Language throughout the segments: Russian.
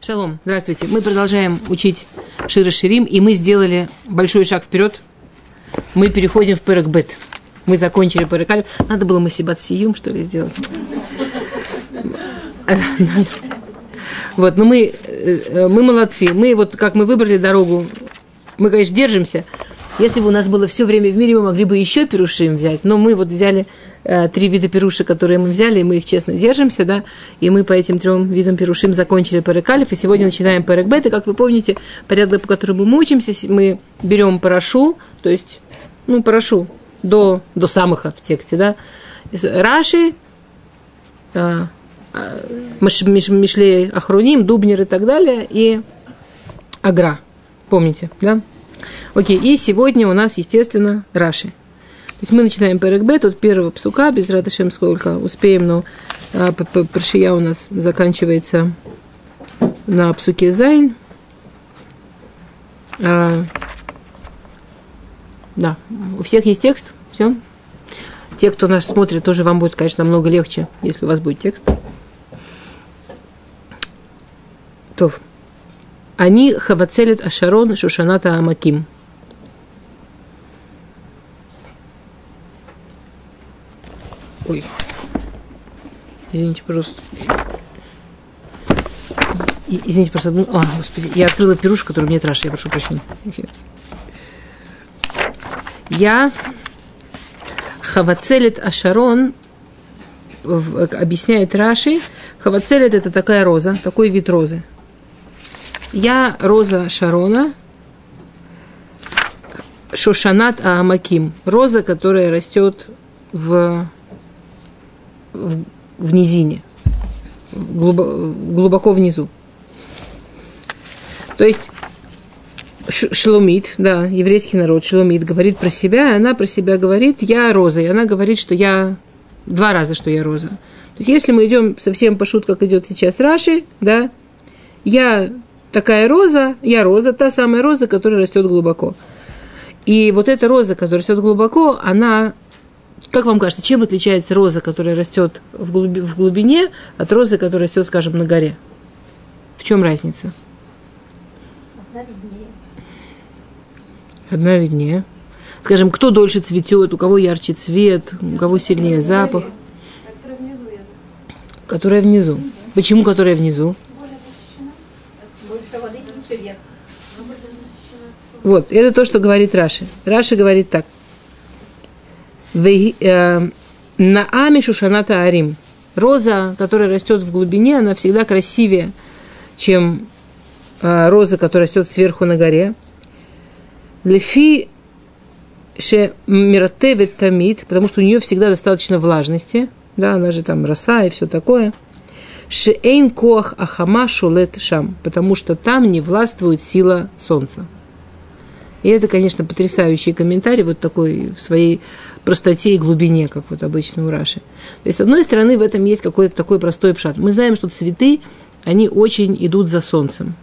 Шалом, здравствуйте. Мы продолжаем учить Шира Ширим, и мы сделали большой шаг вперед. Мы переходим в Перекбет. Мы закончили Перекаль. Надо было мы Сиюм, что ли, сделать. Вот, но мы, э, мы молодцы. Мы вот, как мы выбрали дорогу, мы, конечно, держимся. Если бы у нас было все время в мире, мы могли бы еще перушим взять. Но мы вот взяли э, три вида перуши, которые мы взяли, и мы их честно держимся, да. И мы по этим трем видам перушим закончили Перекалиф, и сегодня начинаем Перекбет. И, как вы помните, порядок, по которому мы учимся, мы берем парашу, то есть, ну, парашу до, до самых в тексте, да. Раши, э, Мишлей Ахруним, Дубнер и так далее, и Агра. Помните, да? Окей, и сегодня у нас, естественно, Раши. То есть мы начинаем Перекбет от первого псука, без радошем сколько успеем, но а, Паршия у нас заканчивается на псуке Зайн. А, да, у всех есть текст, все. Те, кто нас смотрит, тоже вам будет, конечно, намного легче, если у вас будет текст. То. Они хавацелит ашарон шушаната амаким. Ой. Извините, пожалуйста. Извините, просто одну... А, господи, я открыла пирушку, которую мне траши, я прошу прощения. Я Хавацелит Ашарон объясняет Раши. Хавацелит это такая роза, такой вид розы. Я роза Шарона, Шошанат Аамаким, роза, которая растет в в, в низине, глубоко, глубоко внизу. То есть Шломит, да, еврейский народ, Шломит говорит про себя, и она про себя говорит, я роза, и она говорит, что я два раза, что я роза. То есть, если мы идем совсем по шут, как идет сейчас Раши, да, я такая роза, я роза, та самая роза, которая растет глубоко. И вот эта роза, которая растет глубоко, она как вам кажется, чем отличается роза, которая растет в, глуби, в глубине, от розы, которая растет, скажем, на горе? В чем разница? Одна виднее. Одна виднее. Скажем, кто дольше цветет, у кого ярче цвет, у кого сильнее запах. Которая внизу. Которая внизу. Почему которая внизу? Больше воды, меньше вверх. Вот, это то, что говорит Раши. Раши говорит так. Э, Наами Шушаната Арим. Роза, которая растет в глубине, она всегда красивее, чем э, роза, которая растет сверху на горе. Лефи ше миротевет тамид, потому что у нее всегда достаточно влажности, да, она же там роса и все такое. Шеэйн коах ахама шулет шам, потому что там не властвует сила солнца. И это, конечно, потрясающий комментарий, вот такой в своей простоте и глубине, как вот обычно у Раши. То есть, с одной стороны, в этом есть какой-то такой простой пшат. Мы знаем, что цветы, они очень идут за солнцем.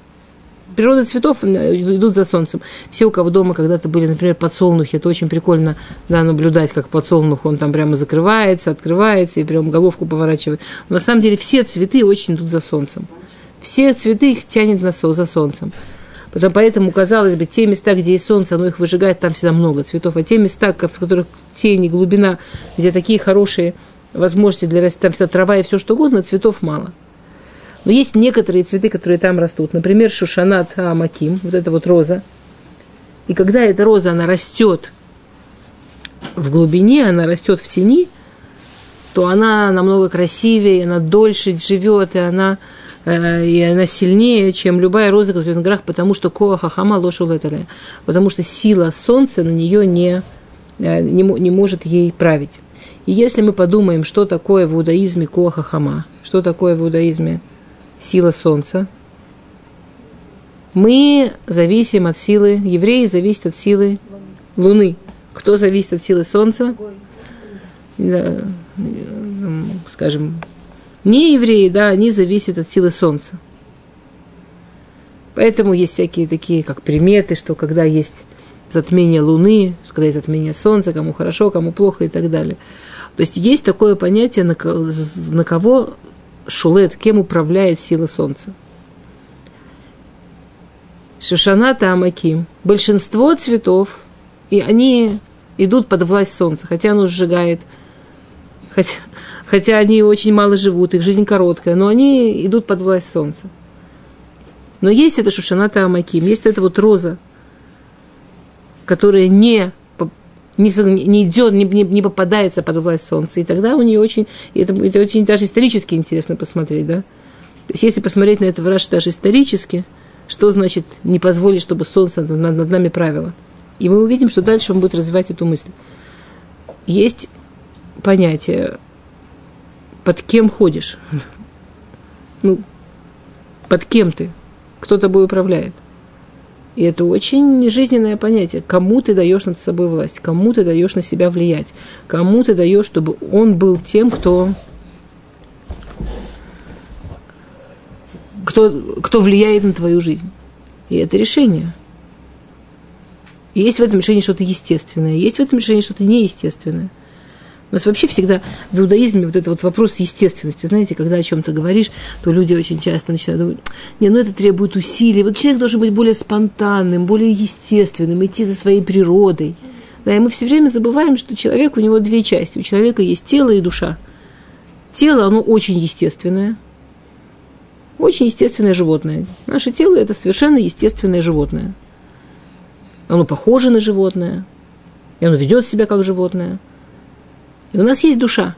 Природа цветов э, идут за солнцем. Все, у кого дома когда-то были, например, подсолнухи, это очень прикольно да, наблюдать, как подсолнух, он там прямо закрывается, открывается и прям головку поворачивает. Но на самом деле все цветы очень идут за солнцем. Все цветы их тянет на сол, за солнцем. Потому, поэтому, казалось бы, те места, где есть солнце, оно их выжигает, там всегда много цветов. А те места, в которых тени, глубина, где такие хорошие возможности для растения, там вся трава и все что угодно, цветов мало. Но есть некоторые цветы, которые там растут. Например, шушанат амаким, вот эта вот роза. И когда эта роза, она растет в глубине, она растет в тени, то она намного красивее, она дольше живет, и она и она сильнее, чем любая роза, которая на горах, потому что коаха хама лошу леталя, потому что сила солнца на нее не, э, не, не может ей править. И если мы подумаем, что такое в иудаизме коаха хама, что такое в иудаизме сила солнца, мы зависим от силы, евреи зависят от силы Луны. Кто зависит от силы Солнца? Скажем, не евреи, да, они зависят от силы Солнца. Поэтому есть всякие такие, как приметы, что когда есть затмение Луны, когда есть затмение Солнца, кому хорошо, кому плохо и так далее. То есть есть такое понятие, на, кого шулет, кем управляет сила Солнца. Шушана Тамаким. Большинство цветов, и они идут под власть солнца, хотя оно сжигает, хотя, хотя они очень мало живут, их жизнь короткая, но они идут под власть солнца. Но есть это Шушана Тамаким, есть это вот роза, которая не не, не идет, не, не, не попадается под власть солнца. И тогда у нее очень, это, это очень даже исторически интересно посмотреть, да. То есть, если посмотреть на это в Раш даже исторически, что значит не позволить, чтобы солнце над, над нами правило. И мы увидим, что дальше он будет развивать эту мысль. Есть понятие, под кем ходишь. Ну, под кем ты, кто тобой управляет. И это очень жизненное понятие. Кому ты даешь над собой власть, кому ты даешь на себя влиять, кому ты даешь, чтобы он был тем, кто, кто, кто влияет на твою жизнь. И это решение. Есть в этом решении что-то естественное, есть в этом решении что-то неестественное. У нас вообще всегда в иудаизме вот это вот вопрос естественности. Знаете, когда о чем-то говоришь, то люди очень часто начинают думать, не, ну это требует усилий. Вот человек должен быть более спонтанным, более естественным, идти за своей природой. Да, и мы все время забываем, что человек, у него две части. У человека есть тело и душа. Тело, оно очень естественное. Очень естественное животное. Наше тело – это совершенно естественное животное. Оно похоже на животное. И оно ведет себя как животное – и у нас есть душа,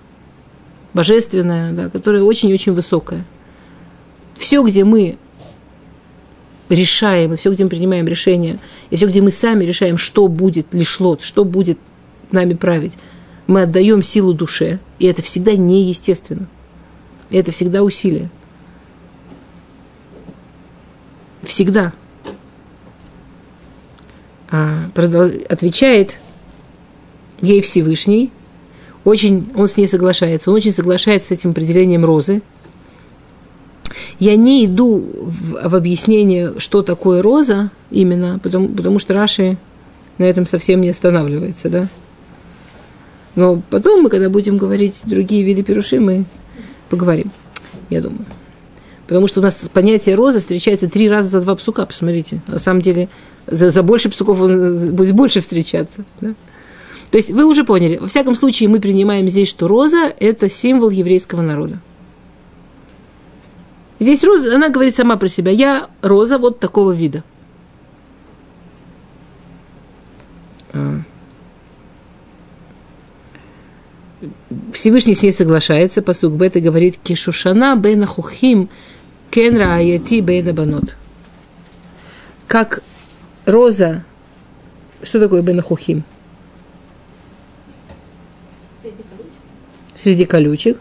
божественная, да, которая очень-очень высокая. Все, где мы решаем, и все, где мы принимаем решения, и все, где мы сами решаем, что будет лишлот, что будет нами править, мы отдаем силу душе, и это всегда неестественно. И это всегда усилие. Всегда. А, отвечает ей Всевышний – очень, он с ней соглашается, он очень соглашается с этим определением розы. Я не иду в, в объяснение, что такое роза именно, потому, потому что Раши на этом совсем не останавливается, да. Но потом мы, когда будем говорить другие виды перуши, мы поговорим, я думаю. Потому что у нас понятие розы встречается три раза за два псука, посмотрите. На самом деле, за, за больше псуков он будет больше встречаться. Да? То есть вы уже поняли, во всяком случае мы принимаем здесь, что роза – это символ еврейского народа. Здесь роза, она говорит сама про себя, я роза вот такого вида. А. Всевышний с ней соглашается, посук Бет и говорит, кишушана бена хухим кенра аяти бена банот. Как роза, что такое бена хухим? среди колючек,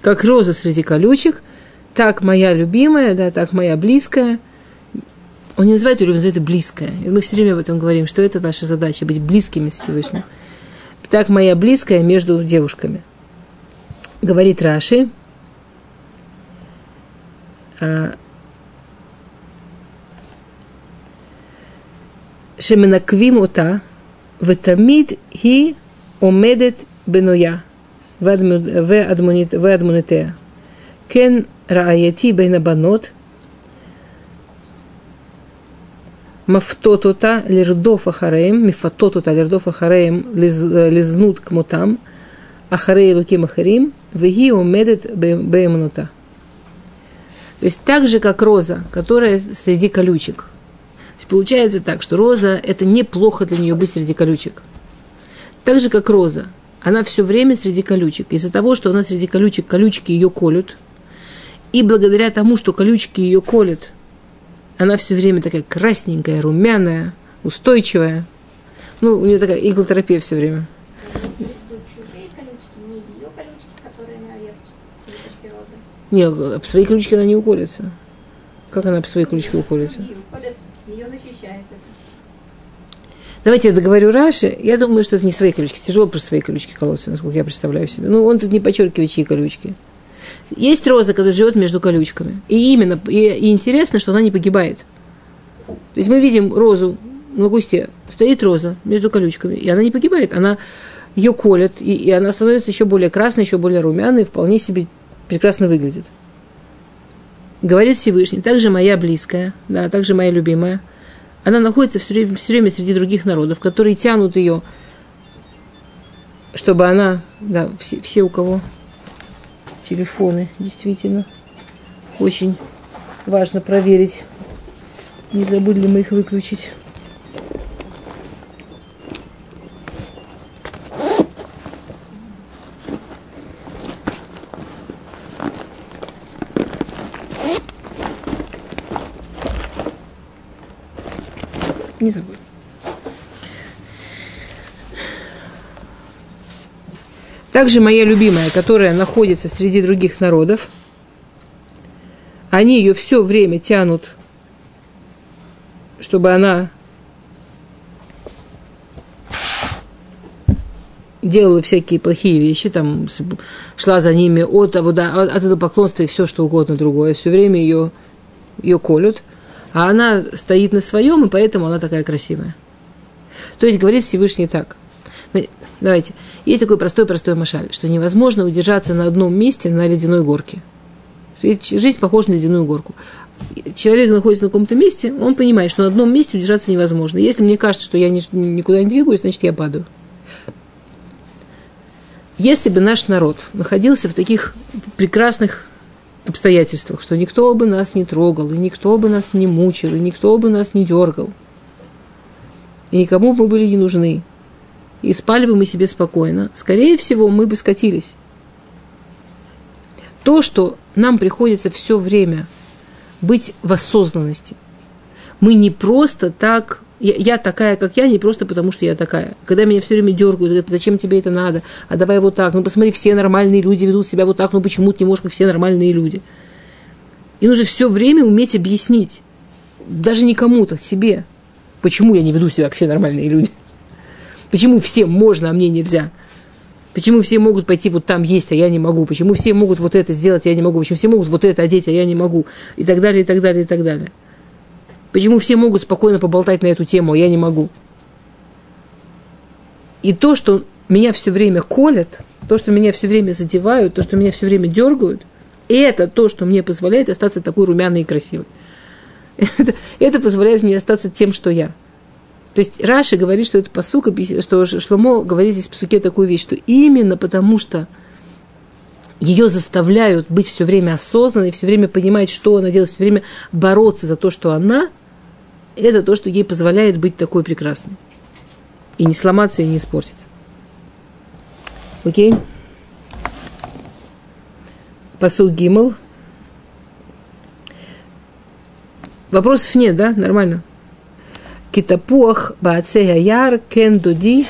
как роза среди колючек, так моя любимая, да, так моя близкая. Он не называет ее, он называет это близкая. И мы все время об этом говорим, что это наша задача, быть близкими с Всевышним. Так моя близкая между девушками. Говорит Раши, а, שמנקבים אותה, ותמיד היא עומדת בנויה. Адмунитея. Кен Рааяти Бейнабанот. Мафтотота Лирдов Ахареем. Мифатотота Лирдов Ахареем э, лизнут к мутам. Ахарей Луким Ахарим. Веги умедет Беймнута. То есть так же, как роза, которая среди колючек. То есть получается так, что роза – это неплохо для нее быть среди колючек. Так же, как роза – она все время среди колючек. Из-за того, что она среди колючек, колючки ее колют, и благодаря тому, что колючки ее колют, она все время такая красненькая, румяная, устойчивая. Ну, у нее такая иглотерапия все время. Нет, об свои колючки она не уколется. Как она об свои колючки уколется? Это. Давайте я договорю Раши. Я думаю, что это не свои колючки. Тяжело просто свои колючки колоться, насколько я представляю себе. Ну, он тут не подчеркивает, чьи колючки. Есть роза, которая живет между колючками. И именно, и, и интересно, что она не погибает. То есть мы видим розу на кусте, стоит роза между колючками, и она не погибает. Она ее колет, и, и она становится еще более красной, еще более румяной, и вполне себе прекрасно выглядит. Говорит Всевышний, также моя близкая, да, также моя любимая – она находится все время, все время среди других народов, которые тянут ее, чтобы она, да, все, все у кого телефоны, действительно, очень важно проверить, не забыли ли мы их выключить. Не забудь. Также моя любимая, которая находится среди других народов, они ее все время тянут, чтобы она делала всякие плохие вещи, там шла за ними от, от, от этого поклонства и все что угодно другое. Все время ее, ее колют – а она стоит на своем, и поэтому она такая красивая. То есть говорит Всевышний так. Давайте. Есть такой простой-простой машаль, что невозможно удержаться на одном месте на ледяной горке. Жизнь похожа на ледяную горку. Человек находится на каком-то месте, он понимает, что на одном месте удержаться невозможно. Если мне кажется, что я никуда не двигаюсь, значит, я падаю. Если бы наш народ находился в таких прекрасных обстоятельствах, что никто бы нас не трогал, и никто бы нас не мучил, и никто бы нас не дергал. И никому бы мы были не нужны. И спали бы мы себе спокойно. Скорее всего, мы бы скатились. То, что нам приходится все время быть в осознанности. Мы не просто так я, такая, как я, не просто потому, что я такая. Когда меня все время дергают, говорят, зачем тебе это надо, а давай вот так, ну посмотри, все нормальные люди ведут себя вот так, ну почему ты не можешь, как все нормальные люди. И нужно все время уметь объяснить, даже не кому-то, себе, почему я не веду себя, как все нормальные люди. Почему всем можно, а мне нельзя. Почему все могут пойти вот там есть, а я не могу? Почему все могут вот это сделать, а я не могу? Почему все могут вот это одеть, а я не могу? И так далее, и так далее, и так далее. Почему все могут спокойно поболтать на эту тему, а я не могу? И то, что меня все время колят, то, что меня все время задевают, то, что меня все время дергают, это то, что мне позволяет остаться такой румяной и красивой. Это, это позволяет мне остаться тем, что я. То есть Раши говорит, что это посука, что Шломо говорит здесь в посуке такую вещь, что именно потому что ее заставляют быть все время осознанной, все время понимать, что она делает, все время бороться за то, что она, это то, что ей позволяет быть такой прекрасной. И не сломаться, и не испортиться. Окей? Посыл Гимл. Вопросов нет, да? Нормально. Китапуах баацея яр кен дуди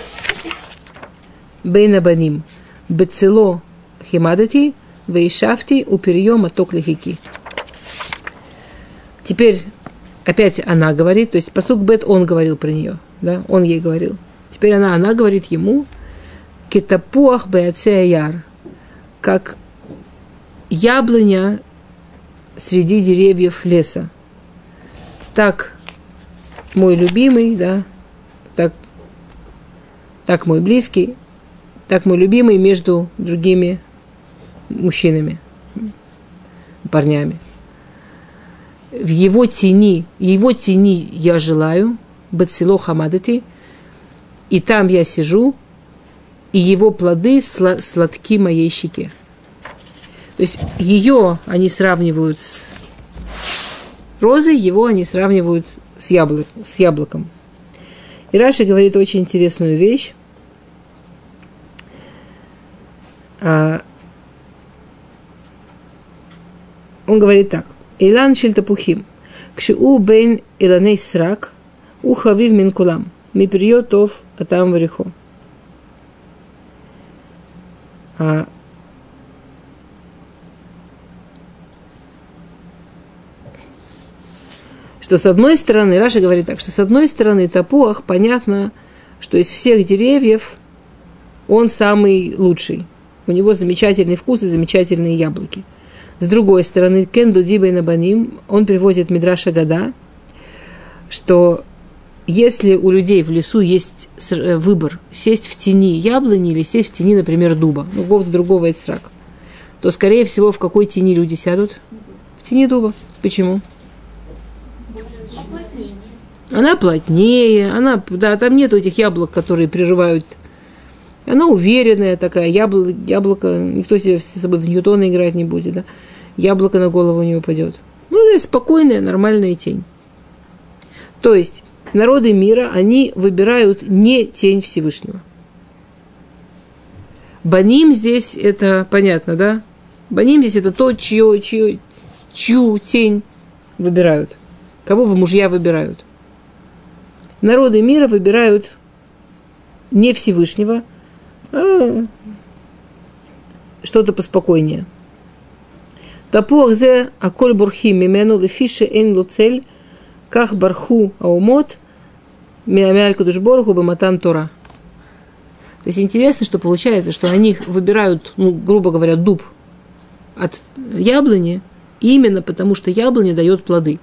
бейнабаним. Бецело химадати, вейшафти, уперьем аток лихики. Теперь опять она говорит, то есть посук Бет он говорил про нее, да, он ей говорил. Теперь она, она говорит ему, китапуах яр, как яблоня среди деревьев леса. Так мой любимый, да, так, так мой близкий, так мой любимый между другими мужчинами, парнями. В его тени, его тени я желаю, Бацило Хамадати, и там я сижу, и его плоды сладки моей щеке. То есть ее они сравнивают с розой, его они сравнивают с, яблок, с яблоком. И Раши говорит очень интересную вещь. А, он говорит так. Илан шильтапухим. Кшиу бейн иланей срак. У хавив минкулам. Миприотов атам варихо. А, что с одной стороны, Раша говорит так, что с одной стороны тапуах понятно, что из всех деревьев он самый лучший. У него замечательный вкус и замечательные яблоки – с другой стороны, Кенду Дибай Набаним, он приводит Мидраша Гада, что если у людей в лесу есть э, выбор сесть в тени яблони или сесть в тени, например, дуба, ну, какого-то другого эцрака, то, скорее всего, в какой тени люди сядут? В тени дуба. Почему? Она плотнее, она, да, там нет этих яблок, которые прерывают. Она уверенная такая, яблоко, яблоко никто себе с собой в Ньютона играть не будет, да. Яблоко на голову не упадет. Ну, это спокойная, нормальная тень. То есть, народы мира, они выбирают не тень Всевышнего. Баним здесь это понятно, да? Баним здесь это то, чье, чье, чью тень выбирают. Кого в мужья выбирают. Народы мира выбирают не Всевышнего, что-то поспокойнее. Тапуах зе аколь бурхи мимену лефише эн луцель ках барху аумот миамяль кудушборху баматан тора. То есть интересно, что получается, что они выбирают, ну, грубо говоря, дуб от яблони именно потому, что яблоня дает плоды.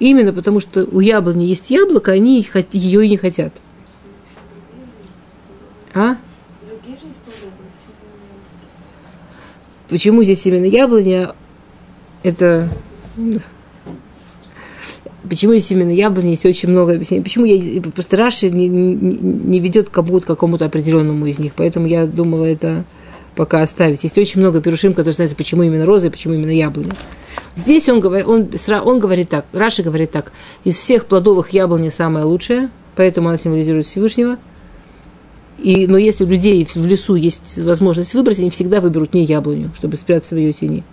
Именно потому, что у яблони есть яблоко, они ее и не хотят. А? Почему здесь именно яблоня? Это... Почему здесь именно яблоня? Есть очень много объяснений. Почему я... Просто Раши не, не, не ведет к какому-то определенному из них. Поэтому я думала, это пока оставить. Есть очень много перушим, которые знают, почему именно роза и почему именно яблоня. Здесь он говорит, он, он говорит так, Раши говорит так, из всех плодовых яблоня самая лучшая, поэтому она символизирует Всевышнего. И, но если у людей в лесу есть возможность выбрать, они всегда выберут не яблоню, чтобы спрятаться в ее тени.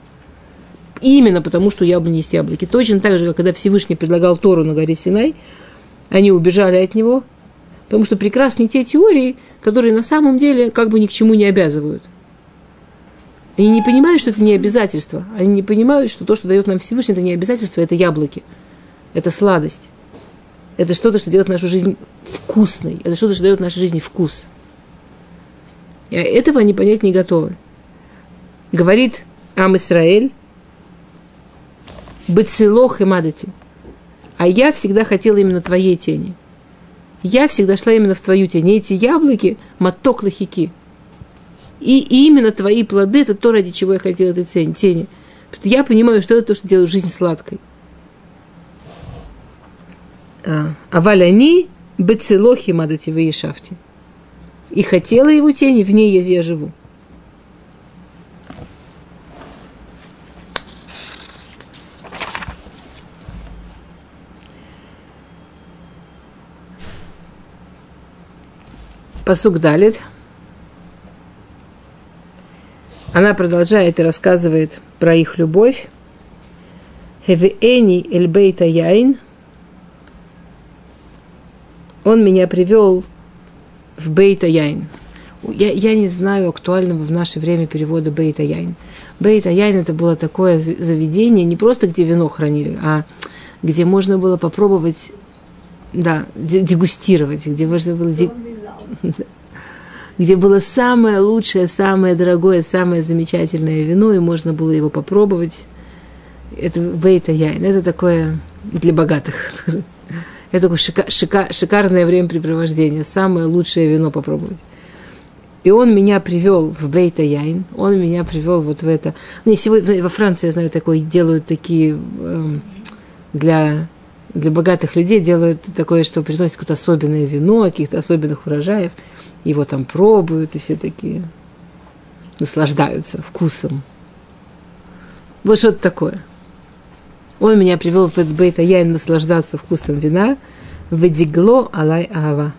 Именно потому, что яблони есть яблоки. Точно так же, как когда Всевышний предлагал Тору на горе Синай, они убежали от него, потому что прекрасны те теории, которые на самом деле как бы ни к чему не обязывают – они не понимают, что это не обязательство. Они не понимают, что то, что дает нам Всевышний, это не обязательство, это яблоки. Это сладость. Это что-то, что делает нашу жизнь вкусной. Это что-то, что дает нашей жизни вкус. И этого они понять не готовы. Говорит Ам Исраэль, Бацилох и Мадати. А я всегда хотела именно твоей тени. Я всегда шла именно в твою тень. И эти яблоки, маток лахики – и, именно твои плоды – это то, ради чего я хотела этой тени. тени. Что я понимаю, что это то, что делает жизнь сладкой. А, а валяни бецелохи мадати шафти. И хотела его тени, в ней я, я живу. Посук далит – она продолжает и рассказывает про их любовь. Хевиэни эльбейта яин. Он меня привел в Бейта Яин. Я, я не знаю актуального в наше время перевода Бейта Яин. Бейта Яин это было такое заведение, не просто где вино хранили, а где можно было попробовать, да, дегустировать, где можно было... где было самое лучшее, самое дорогое, самое замечательное вино, и можно было его попробовать. Это бейта яйн, это такое для богатых. Это такое шика, шика, шикарное времяпрепровождение, самое лучшее вино попробовать. И он меня привел в Бейта Яйн, он меня привел вот в это. Ну, и сегодня во Франции, я знаю, такое делают такие э, для, для богатых людей делают такое, что приносят какое-то особенное вино, каких-то особенных урожаев его там пробуют, и все такие наслаждаются вкусом. Вот что-то такое. Он меня привел в Бейт я им наслаждаться вкусом вина. Ведигло алай ава.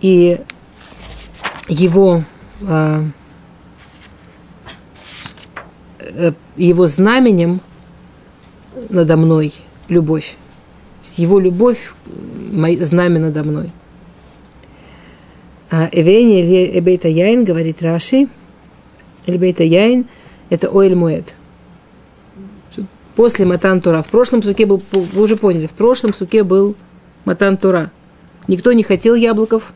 И его, э, его знаменем надо мной любовь. Его любовь знамя надо мной. А Эвени Эбейта Яин, говорит Раши, Эбейта Яин – это Оэль Муэд. После Матан Тура. В прошлом суке был, вы уже поняли, в прошлом суке был Матан Тура. Никто не хотел яблоков,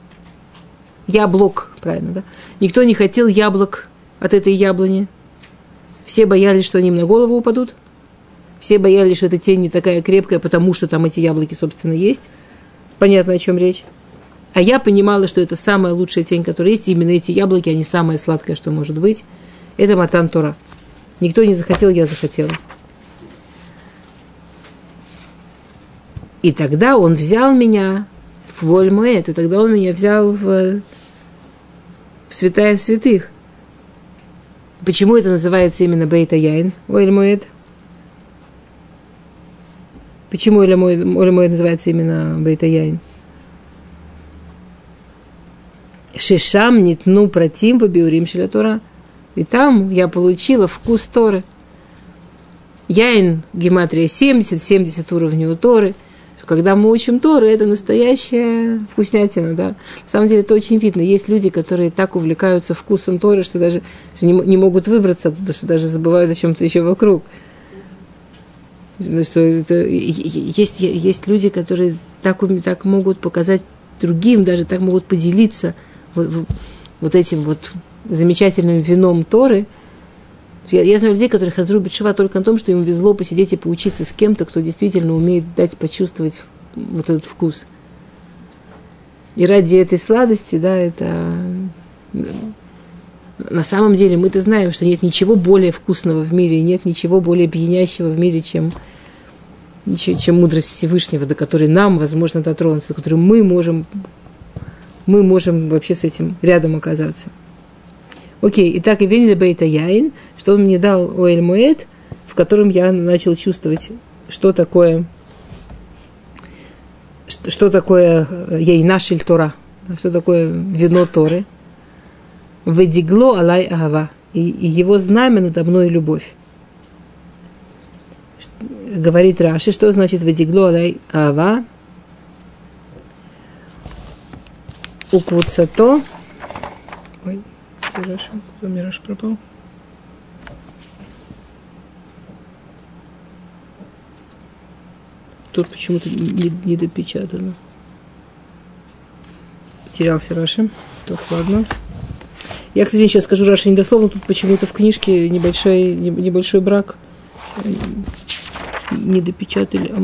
яблок, правильно, да? Никто не хотел яблок от этой яблони. Все боялись, что они им на голову упадут. Все боялись, что эта тень не такая крепкая, потому что там эти яблоки, собственно, есть. Понятно, о чем речь. А я понимала, что это самая лучшая тень, которая есть. Именно эти яблоки, они самое сладкое, что может быть. Это матан Тора. Никто не захотел, я захотела. И тогда он взял меня в Вольмуэт, и тогда он меня взял в, в святая святых. Почему это называется именно Бейта Яин, Вольмуэт? Почему Вольмуэт называется именно Бейта Яин? Шишам нитну протим в биурим Тора. И там я получила вкус Торы. Яин, гематрия 70, 70 уровней у Торы. Когда мы учим Торы, это настоящая вкуснятина, да. На самом деле это очень видно. Есть люди, которые так увлекаются вкусом Торы, что даже что не, не могут выбраться оттуда, что даже забывают о чем-то еще вокруг. Что это, есть, есть люди, которые так, так могут показать другим, даже так могут поделиться вот, вот этим вот замечательным вином Торы. Я, я знаю людей, которые хазру бетшива только на том, что им везло посидеть и поучиться с кем-то, кто действительно умеет дать почувствовать вот этот вкус. И ради этой сладости, да, это... На самом деле мы-то знаем, что нет ничего более вкусного в мире, нет ничего более пьянящего в мире, чем, чем мудрость Всевышнего, до которой нам, возможно, дотронуться, до которой мы можем, мы можем вообще с этим рядом оказаться. Окей, итак, и Венли Бейта Яин, что он мне дал Оэль Муэт, в котором я начал чувствовать, что такое, что, что такое Яйна Тора, что такое вино Торы. Ведигло Алай Ава, и, и его знамя надо мной любовь. Говорит Раши, что значит Ведигло Алай Ава? Уквуцато, где Куда мне Раши пропал? Тут почему-то не, не допечатано. Потерялся Раши. Так, ладно. Я, к сожалению, сейчас скажу Раши недословно. Тут почему-то в книжке небольшой, небольшой брак. Не допечатали.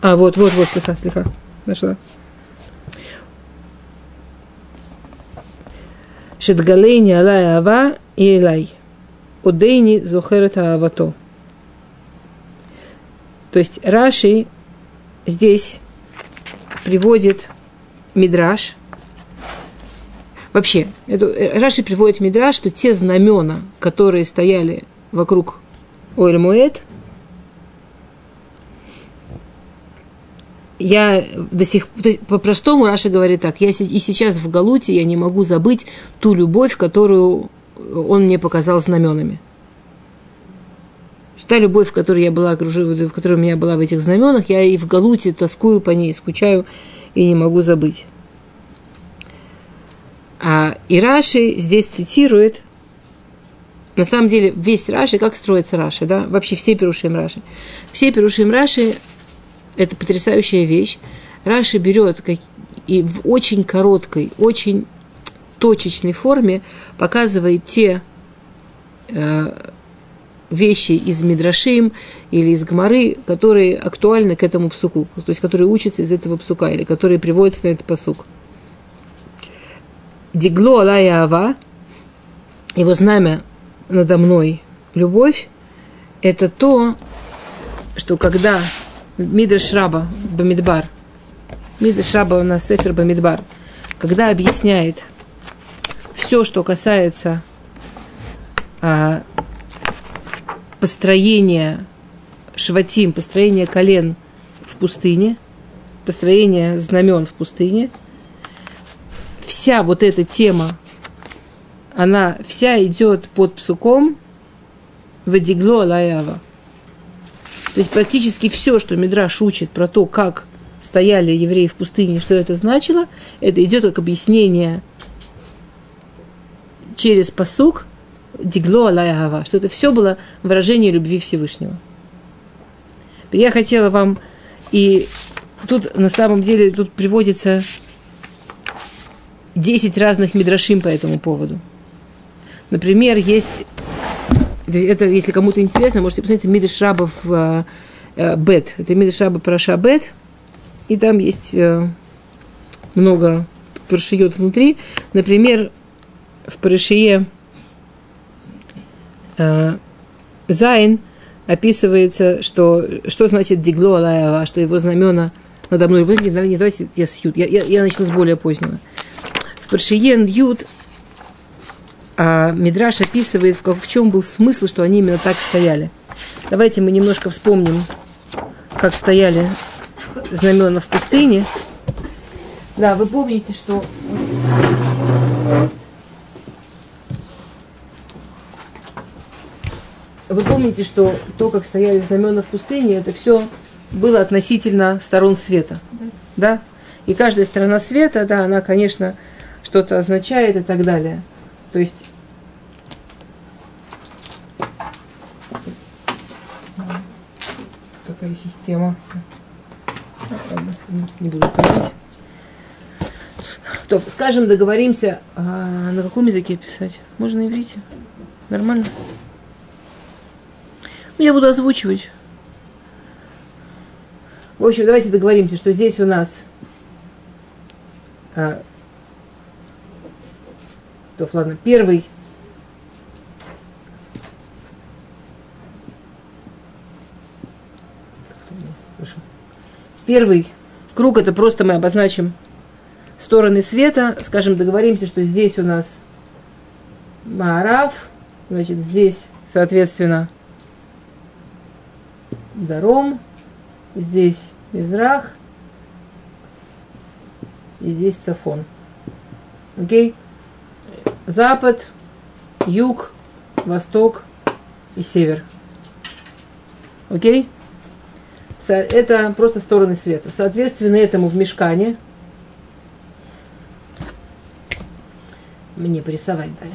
А, вот, вот, вот, слегка, слегка. Нашла. Шедгалейни алай ава и элай. Одейни зухерет авато. То есть Раши здесь приводит Мидраш. Вообще, это, э, Раши приводит Мидраш, что те знамена, которые стояли вокруг Ойль я до сих по-простому Раша говорит так, я и сейчас в Галуте я не могу забыть ту любовь, которую он мне показал знаменами. Та любовь, в которой я была окружена, в которой у меня была в этих знаменах, я и в Галуте тоскую по ней, скучаю и не могу забыть. А и Раши здесь цитирует, на самом деле, весь Раши, как строится Раши, да, вообще все пирушим Раши. Все пирушим Раши это потрясающая вещь. Раши берет как, и в очень короткой, очень точечной форме показывает те э, вещи из Мидрашим или из Гмары, которые актуальны к этому псуку, то есть которые учатся из этого псука или которые приводятся на этот посук. Дигло Алая Ава, его знамя надо мной, любовь, это то, что когда Мидраш Раба Бамидбар. Мидраш Раба у нас Сефер Бамидбар. Когда объясняет все, что касается а, построения шватим, построения колен в пустыне, построения знамен в пустыне, вся вот эта тема, она вся идет под псуком Вадигло Алаява – то есть практически все, что Мидраш учит про то, как стояли евреи в пустыне, что это значило, это идет как объяснение через посук Дигло Алая что это все было выражение любви Всевышнего. Я хотела вам и тут на самом деле тут приводится 10 разных мидрашим по этому поводу. Например, есть это, если кому-то интересно, можете посмотреть Мидыш Раба в э, э, Бет. Это Мидыш Раба Параша Бет. И там есть э, много парашиот внутри. Например, в парашие э, Зайн описывается, что, что значит Дигло Алаева, что его знамена надо мной. Не, не, давайте я с. Я, я, я начну с более позднего. В Паршиен Юд а Мидраш описывает, в, как, в чем был смысл, что они именно так стояли. Давайте мы немножко вспомним, как стояли знамена в пустыне. Да, вы помните, что Вы помните, что то, как стояли знамена в пустыне, это все было относительно сторон света. Да. да? И каждая сторона света, да, она, конечно, что-то означает и так далее. То есть такая система. Не буду говорить. То, скажем, договоримся, а на каком языке писать? Можно на иврите? Нормально? Ну, я буду озвучивать. В общем, давайте договоримся, что здесь у нас а, то, ладно, первый Первый круг это просто мы обозначим стороны света. Скажем, договоримся, что здесь у нас Маараф, значит, здесь, соответственно, Даром, здесь Мизрах, и здесь Цафон. Окей? Запад, юг, восток и север. Окей? Это просто стороны света. Соответственно, этому в мешкане мне порисовать дали.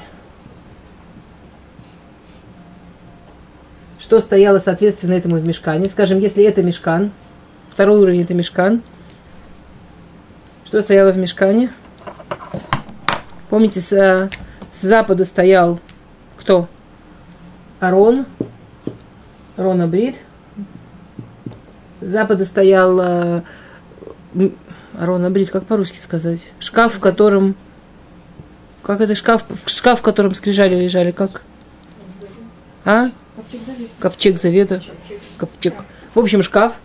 что стояло соответственно этому в мешкане. Скажем, если это мешкан, второй уровень это мешкан, что стояло в мешкане? Помните, с, с запада стоял кто? Арон, Арон Абрид. Запада стоял э, Арон Абрид, как по-русски сказать? Шкаф, в котором... Как это шкаф? Шкаф, в котором скрижали лежали, как? А? Ковчег завета. Ковчег. В общем, шкаф.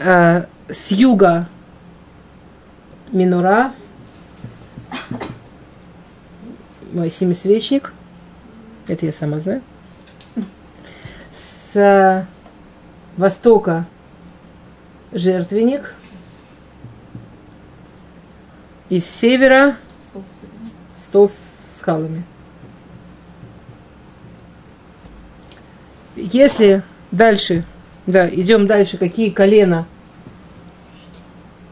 А, с юга минура. Семисвечник. Это я сама знаю. С востока жертвенник. Из севера стол с скалами. если дальше, да, идем дальше, какие колена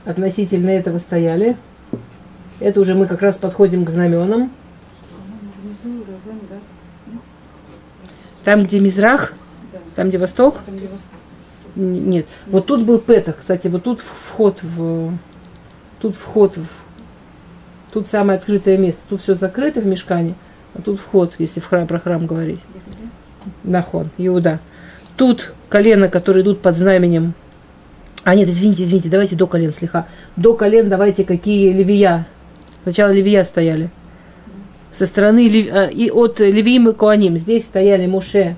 относительно этого стояли, это уже мы как раз подходим к знаменам. Там, где Мизрах, там, где Восток? Нет. Вот тут был Петах. Кстати, вот тут вход в... Тут вход в... Тут самое открытое место. Тут все закрыто в мешкане, а тут вход, если в храм, про храм говорить. Нахон, Иуда. Тут колено, которые идут под знаменем. А нет, извините, извините, давайте до колен слегка. До колен давайте какие левия. Сначала левия стояли. Со стороны а, и от Левиим и Куаним. Здесь стояли Муше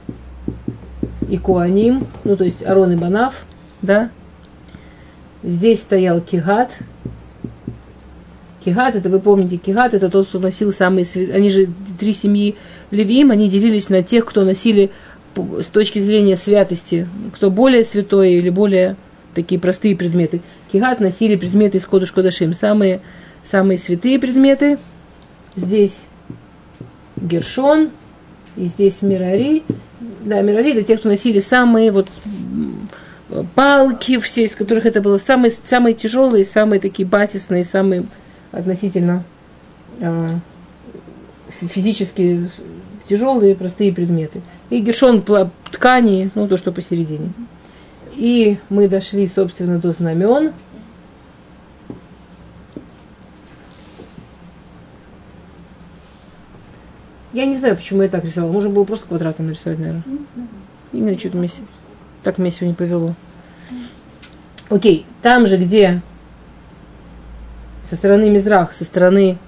и Куаним, ну то есть Арон и Банав, да. Здесь стоял Кигат. Кигат, это вы помните, Кигат это тот, кто носил самые святые, они же три семьи Левиим, они делились на тех, кто носили с точки зрения святости, кто более святой или более такие простые предметы. Кигат носили предметы из Кодуш Кодашим, самые, самые святые предметы. Здесь Гершон, и здесь Мирари. Да, Мирари это те, кто носили самые вот палки, все из которых это было самые, самые тяжелые, самые такие басисные, самые относительно э, физически тяжелые, простые предметы. И гершон ткани, ну то, что посередине. И мы дошли, собственно, до знамен. Я не знаю, почему я так рисовала. Можно было просто квадратом нарисовать, наверное. Именно что-то мне, так меня сегодня повело. Окей, там же, где со стороны Мизрах, со стороны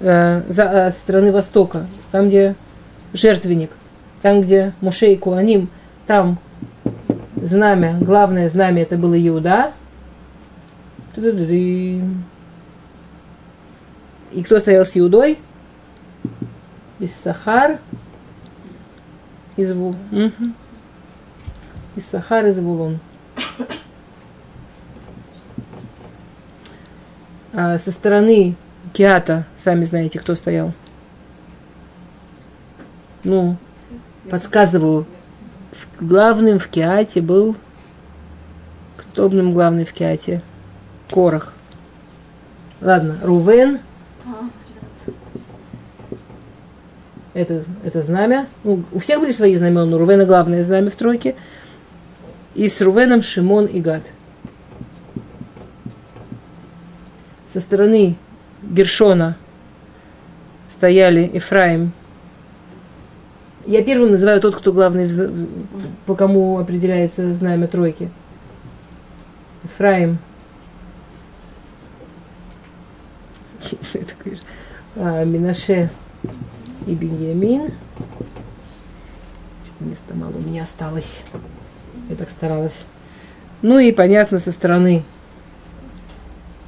Э, за, э, со стороны востока, там, где жертвенник, там, где Муше и Куаним, там знамя, главное знамя это было Иуда. И кто стоял с Иудой? Иссахар. Из Ву. Мгм. Иссахар из Вулун. А со стороны Киата, сами знаете, кто стоял. Ну, подсказываю. Главным в Киате был... Кто был главный в Киате? Корах. Ладно, Рувен. Это, это знамя. Ну, у всех были свои знамена, но Рувена главное знамя в тройке. И с Рувеном Шимон и Гад. Со стороны Гершона стояли Ефраим. Я первым называю тот, кто главный, по кому определяется знамя тройки. Ефраим. А, Минаше и Беньямин. Места мало у меня осталось. Я так старалась. Ну и, понятно, со стороны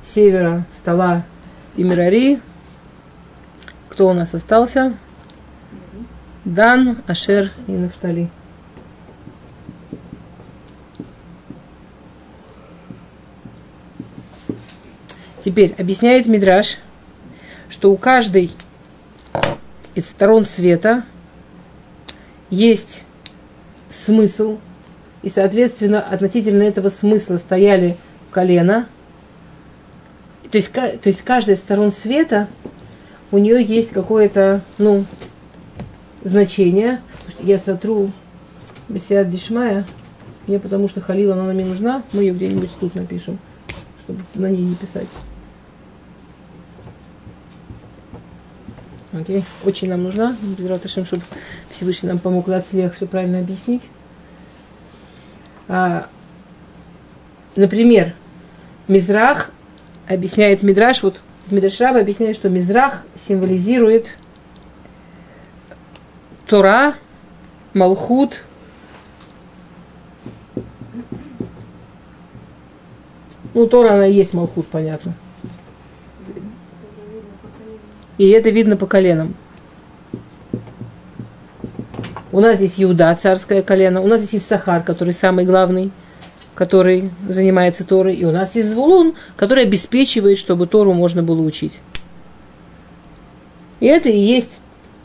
севера стола и Мирари. Кто у нас остался? Дан, Ашер и Нафтали. Теперь объясняет Мидраш, что у каждой из сторон света есть смысл, и, соответственно, относительно этого смысла стояли колена. То есть, то есть каждая из сторон света, у нее есть какое-то, ну, значение. Я сотру Бесиат Дишмая, мне потому что Халила она нам не нужна, мы ее где-нибудь тут напишем, чтобы на ней не писать. Окей. Очень нам нужна, Безрат Ашем, чтобы Всевышний нам помог Лацлех все правильно объяснить. А, например, Мизрах объясняет Мидраш, вот Мидраш Раба объясняет, что Мизрах символизирует Тора, Малхут, ну, Тора, она и есть Малхут, понятно. И это видно по коленам. У нас здесь Иуда, царское колено. У нас здесь есть Сахар, который самый главный, который занимается Торой. И у нас есть Звулун, который обеспечивает, чтобы Тору можно было учить. И это и есть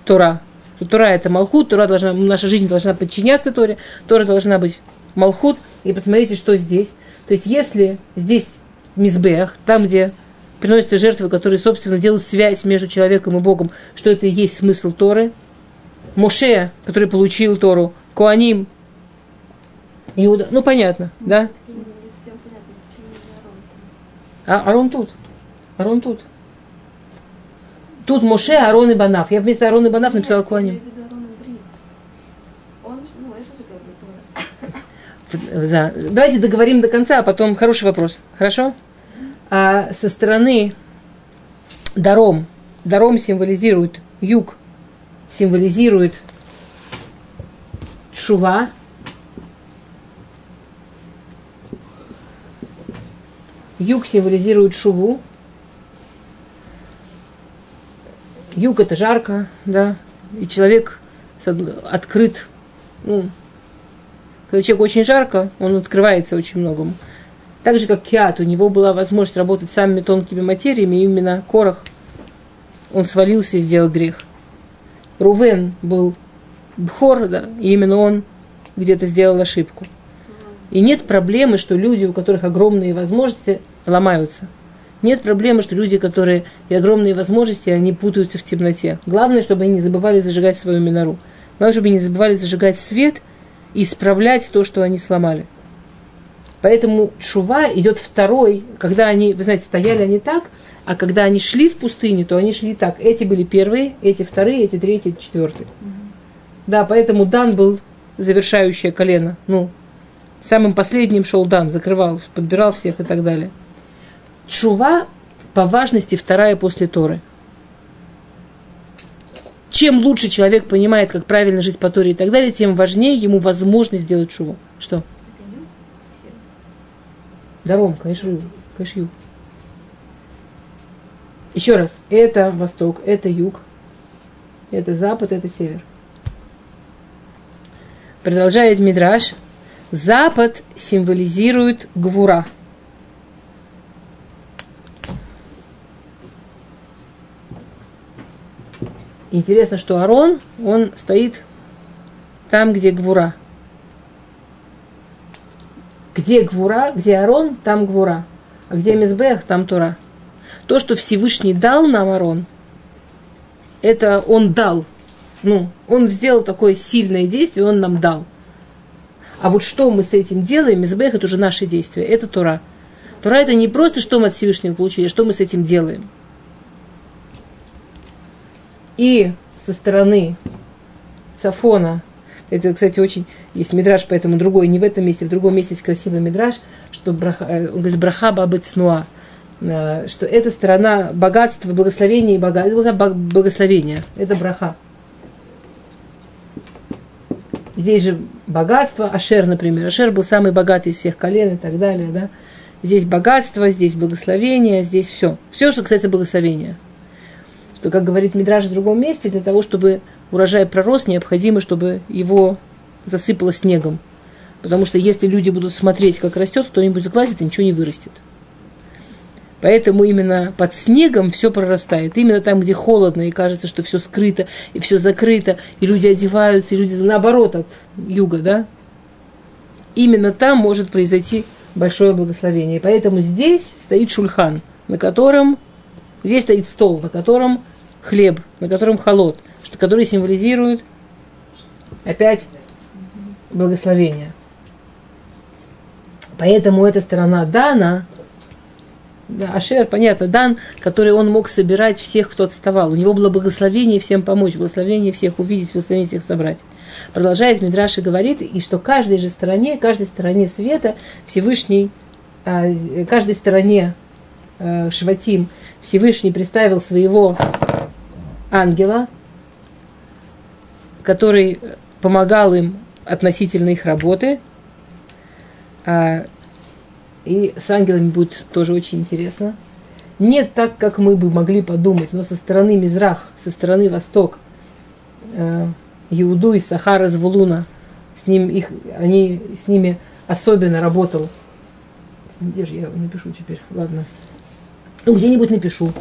Тора. Тора это Малхут, Тора должна, наша жизнь должна подчиняться Торе, Тора должна быть Малхут. И посмотрите, что здесь. То есть, если здесь Мизбех, там, где приносятся жертвы, которые, собственно, делают связь между человеком и Богом, что это и есть смысл Торы. Моше, который получил Тору, Куаним, Иуда, ну понятно, да? А Арон тут. Арон тут. Тут Моше, Арон и Банав. Я вместо Арон и Банав написала Куаним. Он, ну, Давайте договорим до конца, а потом хороший вопрос. Хорошо? А со стороны Даром. Даром символизирует юг, символизирует Шува. Юг символизирует Шуву. Юг это жарко, да, и человек открыт, ну, когда человеку очень жарко, он открывается очень многому. Так же, как Киат, у него была возможность работать самыми тонкими материями, именно Корах, он свалился и сделал грех. Рувен был Бхор, да, и именно он где-то сделал ошибку. И нет проблемы, что люди, у которых огромные возможности, ломаются. Нет проблемы, что люди, которые и огромные возможности, они путаются в темноте. Главное, чтобы они не забывали зажигать свою минору. Главное, чтобы они не забывали зажигать свет и исправлять то, что они сломали. Поэтому чува идет второй, когда они, вы знаете, стояли они так, а когда они шли в пустыне, то они шли так. Эти были первые, эти вторые, эти третьи, эти четвертые. Да, поэтому Дан был завершающее колено. Ну, самым последним шел Дан, закрывал, подбирал всех и так далее. Чува по важности вторая после Торы. Чем лучше человек понимает, как правильно жить по Торе и так далее, тем важнее ему возможность сделать шуву. Что? Даром, конечно, юг. Еще раз, это восток, это юг, это запад, это север. Продолжает Мидраш. Запад символизирует гвура. Интересно, что Арон, он стоит там, где гвура. Где гвура, где Арон, там гвура. А где Мизбех, там Тура. То, что Всевышний дал нам Арон, это он дал. Ну, он сделал такое сильное действие, он нам дал. А вот что мы с этим делаем, Мизбех, это уже наши действия, это Тура. Тура это не просто, что мы от Всевышнего получили, а что мы с этим делаем. И со стороны Цафона, это, кстати, очень, есть мидраж, поэтому другой, не в этом месте, в другом месте есть красивый мидраж, что браха, э, он говорит, браха бабы цнуа, э, что это сторона богатства, благословения и богатства, благословения, это браха. Здесь же богатство, Ашер, например. Ашер был самый богатый из всех колен и так далее, да. Здесь богатство, здесь благословение, здесь все. Все, что касается благословения. Что, как говорит Мидраж в другом месте, для того, чтобы урожай пророс, необходимо, чтобы его засыпало снегом. Потому что если люди будут смотреть, как растет, кто-нибудь заглазит и ничего не вырастет. Поэтому именно под снегом все прорастает. Именно там, где холодно, и кажется, что все скрыто, и все закрыто, и люди одеваются, и люди наоборот от юга, да? Именно там может произойти большое благословение. Поэтому здесь стоит шульхан, на котором, здесь стоит стол, на котором хлеб, на котором холод, что, который символизирует опять благословение. Поэтому эта сторона Дана, да, Ашер, понятно, Дан, который он мог собирать всех, кто отставал. У него было благословение всем помочь, благословение всех увидеть, благословение всех собрать. Продолжает Мидраш и говорит, и что каждой же стороне, каждой стороне света Всевышний, а, каждой стороне а, Шватим Всевышний представил своего ангела, который помогал им относительно их работы. А, и с ангелами будет тоже очень интересно. Не так, как мы бы могли подумать, но со стороны Мизрах, со стороны Восток, э, Иуду и Сахара Звулуна, с, ним их, они, с ними особенно работал. Где же я напишу теперь? Ладно. Ну, где-нибудь напишу.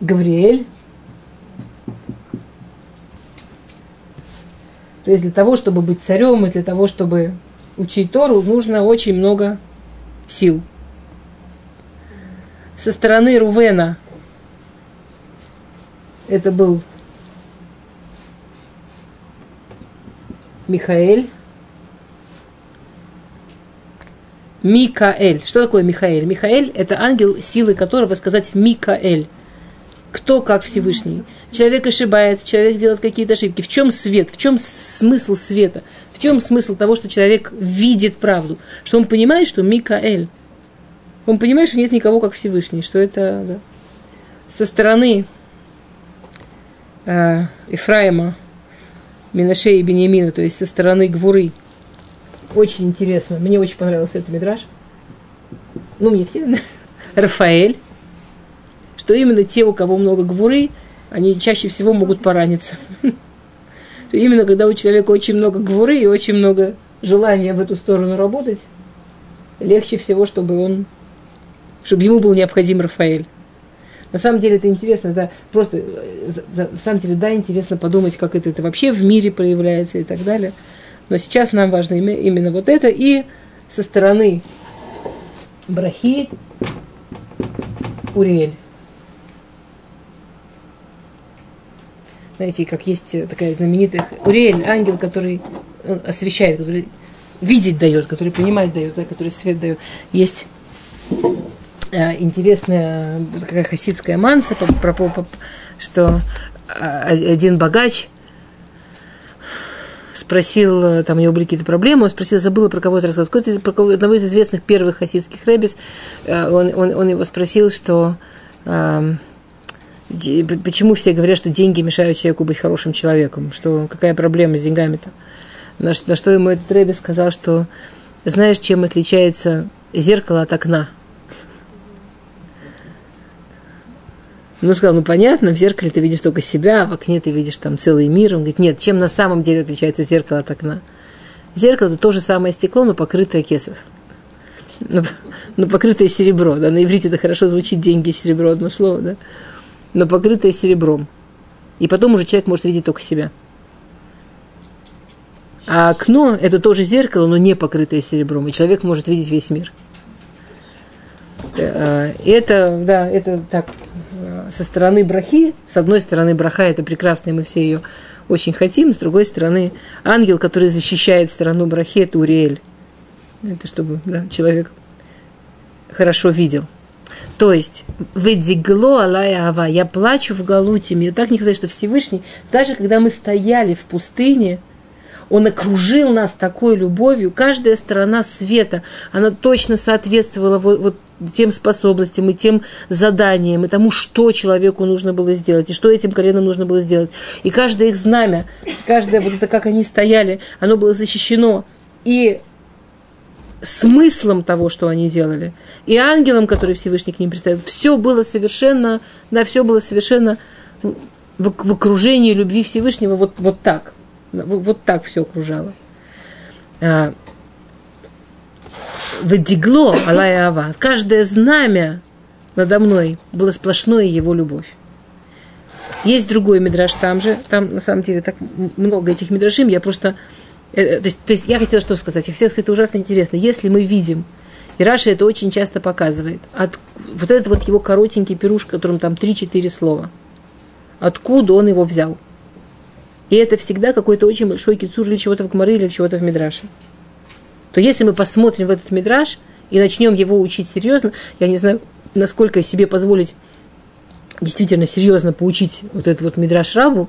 Гавриэль. То есть для того, чтобы быть царем и для того, чтобы учить Тору, нужно очень много сил. Со стороны Рувена это был Михаэль. Микаэль. Что такое Михаэль? Михаэль – это ангел, силы которого сказать Микаэль. Кто как Всевышний. Человек ошибается, человек делает какие-то ошибки. В чем свет? В чем смысл света? В чем смысл того, что человек видит правду? Что он понимает, что Микаэль. Он понимает, что нет никого, как Всевышний, что это да. со стороны э, Ефраима, Минаше и Бениамина, то есть со стороны Гвуры. Очень интересно. Мне очень понравился этот мидраж. Ну, мне все. Рафаэль. Что именно те, у кого много Гвуры, они чаще всего могут пораниться. Именно когда у человека очень много гвуры и очень много желания в эту сторону работать, легче всего, чтобы он, чтобы ему был необходим Рафаэль. На самом деле это интересно, да, просто, на самом деле, да, интересно подумать, как это, это вообще в мире проявляется и так далее. Но сейчас нам важно именно вот это. И со стороны Брахи Уриэль. Знаете, как есть такая знаменитая Уриэль, ангел, который э, освещает, который видеть дает, который понимать дает, да, который свет дает. Есть э, интересная такая хасидская манса, про, про, про, что э, один богач спросил, э, там у него были какие-то проблемы, он спросил, забыла про кого-то рассказать, какой-то, про кого одного из известных первых хасидских рэбис, он, он, он его спросил, что э, почему все говорят, что деньги мешают человеку быть хорошим человеком, что какая проблема с деньгами-то? На, на что ему этот Рэби сказал, что знаешь, чем отличается зеркало от окна? Ну, сказал, ну, понятно, в зеркале ты видишь только себя, а в окне ты видишь там целый мир. Он говорит, нет, чем на самом деле отличается зеркало от окна? Зеркало – это то же самое стекло, но покрытое кесов. «Ну, но, но ну, покрытое серебро, да, на иврите это хорошо звучит, деньги, серебро, одно слово, да но покрытое серебром. И потом уже человек может видеть только себя. А окно – это тоже зеркало, но не покрытое серебром, и человек может видеть весь мир. Э, это, да, это так, э, со стороны брахи, с одной стороны браха – это прекрасно, и мы все ее очень хотим, с другой стороны ангел, который защищает сторону брахи, это Уриэль. Это чтобы да, человек хорошо видел. То есть, «Ведигло алая ава» – «Я плачу в галуте». Мне так не хватает, что Всевышний, даже когда мы стояли в пустыне, он окружил нас такой любовью. Каждая сторона света, она точно соответствовала вот, вот тем способностям и тем заданиям, и тому, что человеку нужно было сделать, и что этим коленам нужно было сделать. И каждое их знамя, каждое вот это, как они стояли, оно было защищено. И смыслом того, что они делали, и ангелом, который Всевышний к ним представил, все было совершенно, да, все было совершенно в, в окружении любви Всевышнего вот, вот так. Вот, вот так все окружало. А, Ведигло Алая Ава. Каждое знамя надо мной было сплошное его любовь. Есть другой мидраж там же, там на самом деле так много этих мидрашим, я просто... Э, э, то есть, то есть я хотела что сказать? Я хотела сказать, это ужасно интересно. Если мы видим, и Раша это очень часто показывает, от, вот этот вот его коротенький пируш, в котором там 3-4 слова, откуда он его взял. И это всегда какой-то очень большой кицур или чего-то в Гмары, или чего-то в Мидраше. То если мы посмотрим в этот Мидраш и начнем его учить серьезно, я не знаю, насколько себе позволить действительно серьезно поучить вот этот вот Мидраш Рабу,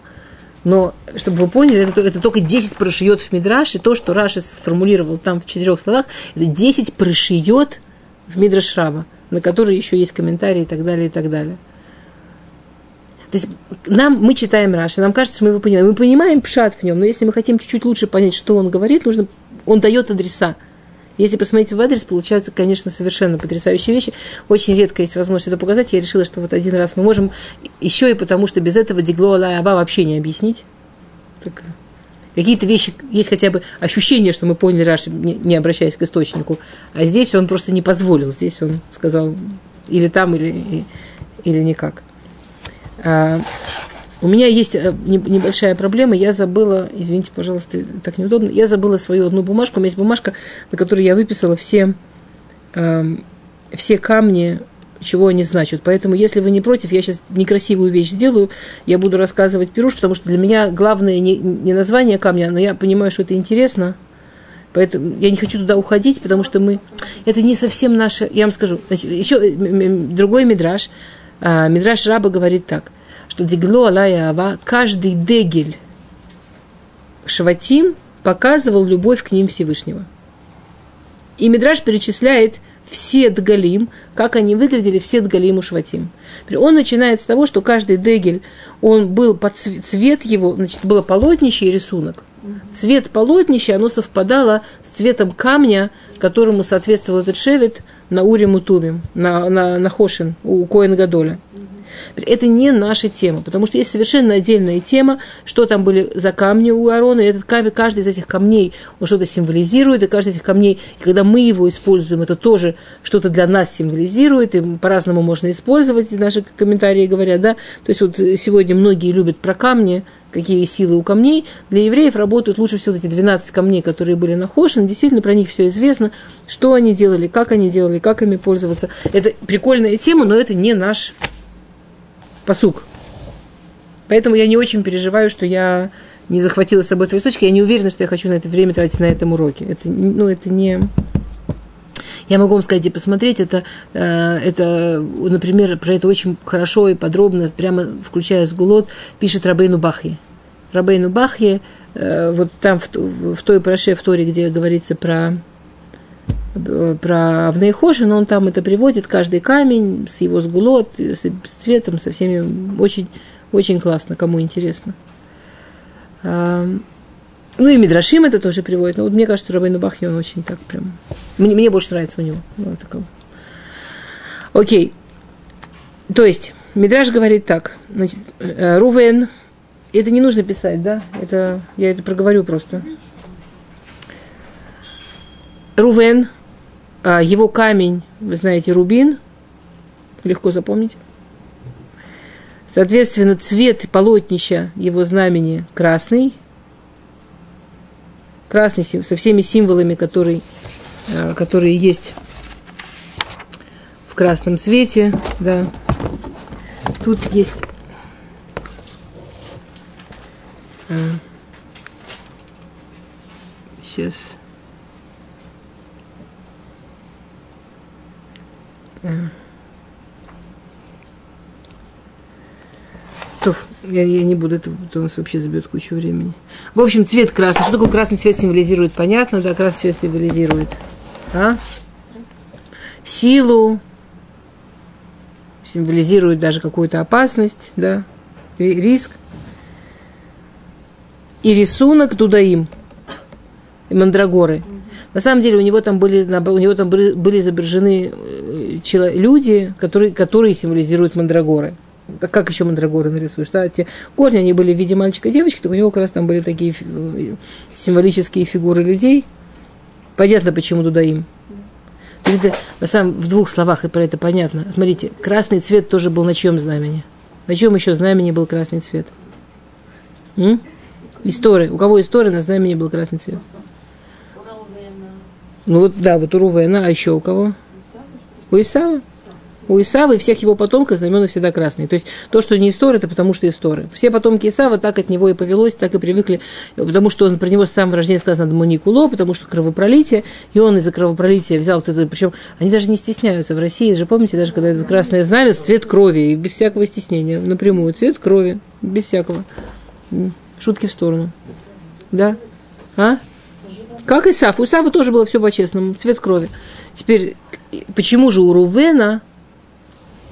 но, чтобы вы поняли, это, это только 10 прошиет в Мидраше, то, что Раши сформулировал там в четырех словах, это 10 прошиет в Мидраш Раба, на который еще есть комментарии и так далее, и так далее. То есть нам, мы читаем Раши, нам кажется, мы его понимаем. Мы понимаем пшат в нем, но если мы хотим чуть-чуть лучше понять, что он говорит, нужно, он дает адреса. Если посмотреть в адрес, получаются, конечно, совершенно потрясающие вещи. Очень редко есть возможность это показать. Я решила, что вот один раз мы можем, еще и потому, что без этого Дигло Аба вообще не объяснить. Так, какие-то вещи, есть хотя бы ощущение, что мы поняли Раши, не, обращаясь к источнику. А здесь он просто не позволил. Здесь он сказал или там, или, или никак. У меня есть э, небольшая проблема, я забыла, извините, пожалуйста, так неудобно, я забыла свою одну бумажку, у меня есть бумажка, на которой я выписала все, э, все камни, чего они значат. Поэтому, если вы не против, я сейчас некрасивую вещь сделаю, я буду рассказывать пируш, потому что для меня главное не, не название камня, но я понимаю, что это интересно. Поэтому я не хочу туда уходить, потому что мы... Это не совсем наше... Я вам скажу. Значит, еще другой мидраж. А, мидраж Раба говорит так что Дигло Алая Ава, каждый дегель Шватим показывал любовь к ним Всевышнего. И Мидраш перечисляет все дгалим, как они выглядели, все дгалим у Шватим. Он начинает с того, что каждый дегель, он был под цвет его, значит, было полотнище и рисунок. Цвет полотнища, оно совпадало с цветом камня, которому соответствовал этот шевет на Уриму Тумим, на, на, на Хошин, у Коэн Гадоля. Это не наша тема, потому что есть совершенно отдельная тема, что там были за камни у Аарона, и этот камень, каждый из этих камней, он что-то символизирует, и каждый из этих камней, когда мы его используем, это тоже что-то для нас символизирует, и по-разному можно использовать, наши комментарии говорят, да, то есть вот сегодня многие любят про камни, какие силы у камней. Для евреев работают лучше всего эти 12 камней, которые были на Хошин. Действительно, про них все известно, что они делали, как они делали, как ими пользоваться. Это прикольная тема, но это не наш посук. Поэтому я не очень переживаю, что я не захватила с собой твои сучки. Я не уверена, что я хочу на это время тратить на этом уроке. Это, ну, это не... Я могу вам сказать и посмотреть, это, э, это, например, про это очень хорошо и подробно, прямо включая сгулот, пишет Рабейну Бахи. Рабейну Бахи, э, вот там в, в той проше в Торе, где говорится про про Авнейхошин, он там это приводит, каждый камень с его сгулот, с, с цветом, со всеми, очень, очень классно, кому интересно. А, ну и Мидрашим это тоже приводит, но вот мне кажется, Рабейну Бахи он очень так прям, мне, мне больше нравится у него. Ну, такой. Окей, то есть, Мидраж говорит так. Значит, э, Рувен, это не нужно писать, да? Это, я это проговорю просто. Рувен, а, его камень, вы знаете, рубин, легко запомнить. Соответственно, цвет полотнища его знамени красный. Красный со всеми символами, которые, а, которые есть в красном цвете. Да. Тут есть сейчас. То, я, я не буду, это, это у нас вообще забьет кучу времени. В общем, цвет красный. Что такое красный цвет символизирует? Понятно, да, красный цвет символизирует. А? Силу, символизирует даже какую-то опасность, да, риск. И рисунок Дудаим, и Мандрагоры. На самом деле у него там были, у него там были, были изображены э, люди, которые, которые символизируют Мандрагоры как еще мандрагоры нарисуешь, да, те корни, они были в виде мальчика и девочки, так у него как раз там были такие символические фигуры людей. Понятно, почему туда им. Это, на самом, в двух словах и про это понятно. Смотрите, красный цвет тоже был на чьем знамени? На чем еще знамени был красный цвет? М? История. У кого история на знамени был красный цвет? Ну вот, да, вот у Рувена, а еще у кого? У Исава. У Исава и всех его потомков знамена всегда красные. То есть то, что не история, это потому что история. Все потомки Исава так от него и повелось, так и привыкли, потому что он про него с самого рождения сказано Муникуло, потому что кровопролитие, и он из-за кровопролития взял вот это, причем они даже не стесняются в России, же помните, даже когда это красное знамя, цвет крови, и без всякого стеснения, напрямую, цвет крови, без всякого. Шутки в сторону. Да? А? Как Исав. У Исава тоже было все по-честному, цвет крови. Теперь, почему же у Рувена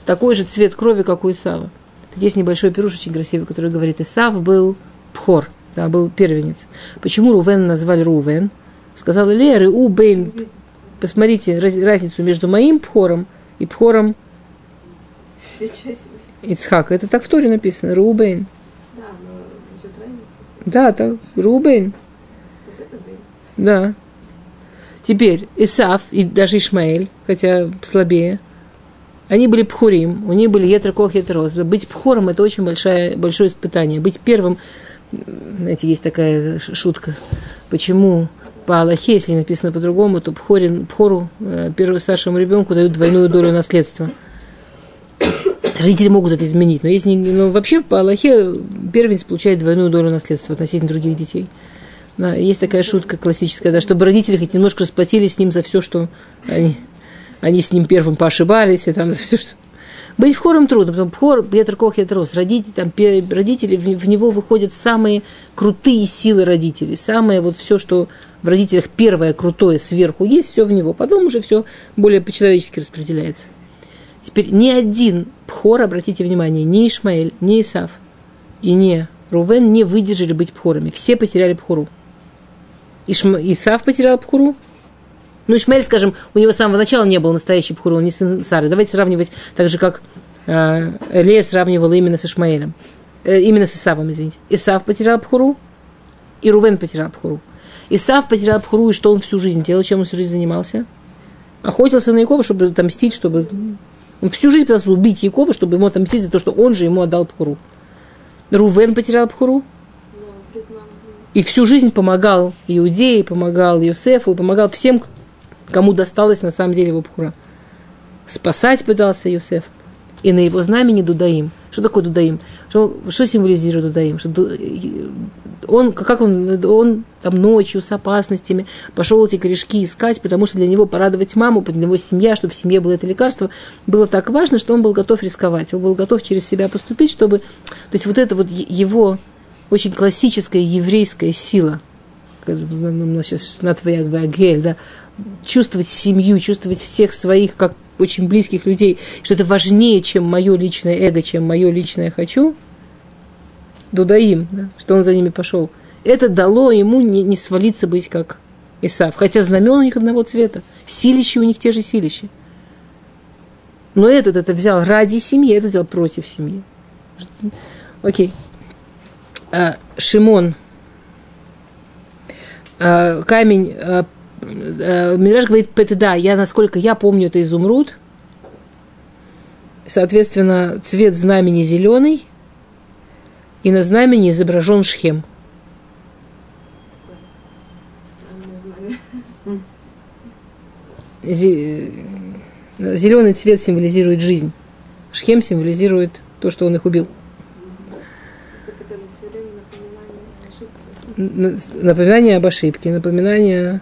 такой же цвет крови, как у Исава. Есть небольшой пируш очень красивый, который говорит, Исав был пхор, да, был первенец. Почему Рувен назвали Рувен? Сказал Илея, Ру Бейн. Посмотрите разницу между моим пхором и пхором Ицхака. Это так в Торе написано, Рубейн. Да, так, Рубейн. Да. Теперь Исав и даже Ишмаэль, хотя слабее – они были пхурим, у них были етрокох етрос. Быть пхором – это очень большое, большое испытание. Быть первым, знаете, есть такая шутка, почему по Аллахе, если написано по-другому, то пхорин, пхору, э, первому старшему ребенку дают двойную долю наследства. Родители могут это изменить, но, если, но вообще по Аллахе первенец получает двойную долю наследства относительно других детей. Да, есть такая шутка классическая, да, чтобы родители хоть немножко расплатились с ним за все, что они они с ним первым поошибались, и там все, что... Быть хором трудно, потому что хор, Петр Кох, Рос, родители, там, родители, в, в него выходят самые крутые силы родителей, самое вот все, что в родителях первое крутое сверху есть, все в него. Потом уже все более по-человечески распределяется. Теперь ни один пхор, обратите внимание, ни Ишмаэль, ни Исав и не Рувен не выдержали быть пхорами. Все потеряли пхору. Ишма, Исав потерял пхору, ну, Ишмаэль, скажем, у него с самого начала не был настоящий Пхур, он не сын Сары. Давайте сравнивать так же, как э, Лея сравнивала именно с Ишмаэлем. Э, именно с Исавом, извините. Исав потерял Пхуру, и Рувен потерял Пхуру. Исав потерял Пхуру, и что он всю жизнь делал, чем он всю жизнь занимался? Охотился на Якова, чтобы отомстить, чтобы... Он всю жизнь пытался убить Якова, чтобы ему отомстить за то, что он же ему отдал Пхуру. Рувен потерял Пхуру, и всю жизнь помогал Иудеи, помогал Йосефу, помогал всем, кому досталось на самом деле его пхура. Спасать пытался Юсеф. И на его знамени Дудаим. Что такое Дудаим? Что, что символизирует Дудаим? Что он, как он, он там ночью с опасностями пошел эти корешки искать, потому что для него порадовать маму, для него семья, чтобы в семье было это лекарство, было так важно, что он был готов рисковать. Он был готов через себя поступить, чтобы... То есть вот это вот его очень классическая еврейская сила, у нас сейчас на твоя да, чувствовать семью, чувствовать всех своих как очень близких людей, что это важнее, чем мое личное эго, чем мое личное хочу, Дудаим, да, что он за ними пошел. Это дало ему не, не свалиться быть как Исав. Хотя знамен у них одного цвета. Силища у них те же силища. Но этот это взял ради семьи, этот взял против семьи. Окей. А, Шимон. А, камень. А, а, Мираж говорит, да, я, насколько я помню, это изумруд. Соответственно, цвет знамени зеленый. И на знамени изображен шхем. Зеленый цвет символизирует жизнь. Шхем символизирует то, что он их убил. Напоминание об ошибке, напоминание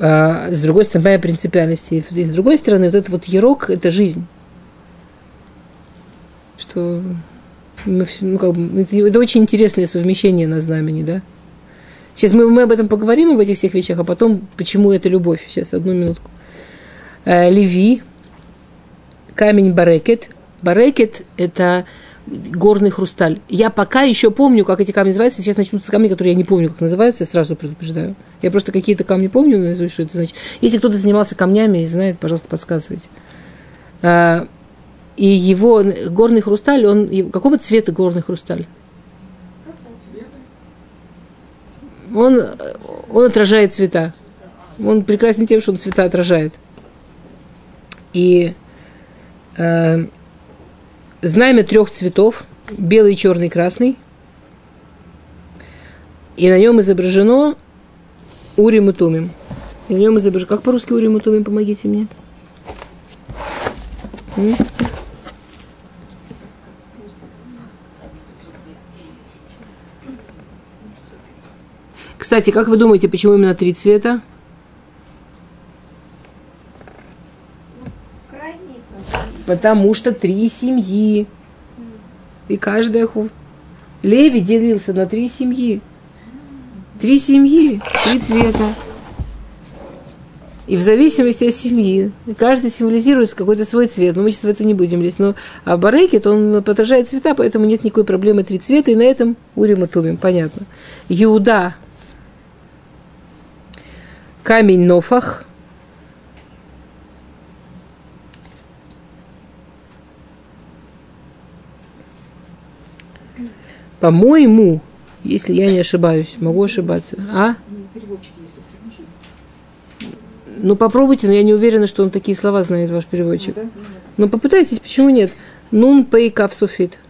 а, с другой стороны, моя принципиальности. И с другой стороны, вот этот вот ярок – это жизнь. Что мы, ну, как бы, это, это очень интересное совмещение на знамени, да? Сейчас мы, мы об этом поговорим, об этих всех вещах, а потом, почему это любовь. Сейчас, одну минутку. Э, Леви, камень Барекет. Барекет – это горный хрусталь. Я пока еще помню, как эти камни называются. Сейчас начнутся камни, которые я не помню, как называются, я сразу предупреждаю. Я просто какие-то камни помню, наизусть, что это значит. Если кто-то занимался камнями и знает, пожалуйста, подсказывайте. А, и его горный хрусталь, он какого цвета горный хрусталь? Он, он отражает цвета. Он прекрасен тем, что он цвета отражает. И э, знамя трех цветов, белый, черный, красный. И на нем изображено Урим и Тумим. И на нем изображено... Как по-русски Урим и Тумим? Помогите мне. Кстати, как вы думаете, почему именно три цвета? Потому что три семьи. И каждая ху... Леви делился на три семьи. Три семьи, три цвета. И в зависимости от семьи, каждый символизирует какой-то свой цвет. Но мы сейчас в это не будем лезть. Но а барекет, он отражает цвета, поэтому нет никакой проблемы три цвета. И на этом урим и тумим, понятно. Иуда, камень Нофах – По-моему, если я не ошибаюсь, могу ошибаться. А? Ну, попробуйте, но я не уверена, что он такие слова знает, ваш переводчик. Ну, попытайтесь, почему нет? Нун пей кав суфит.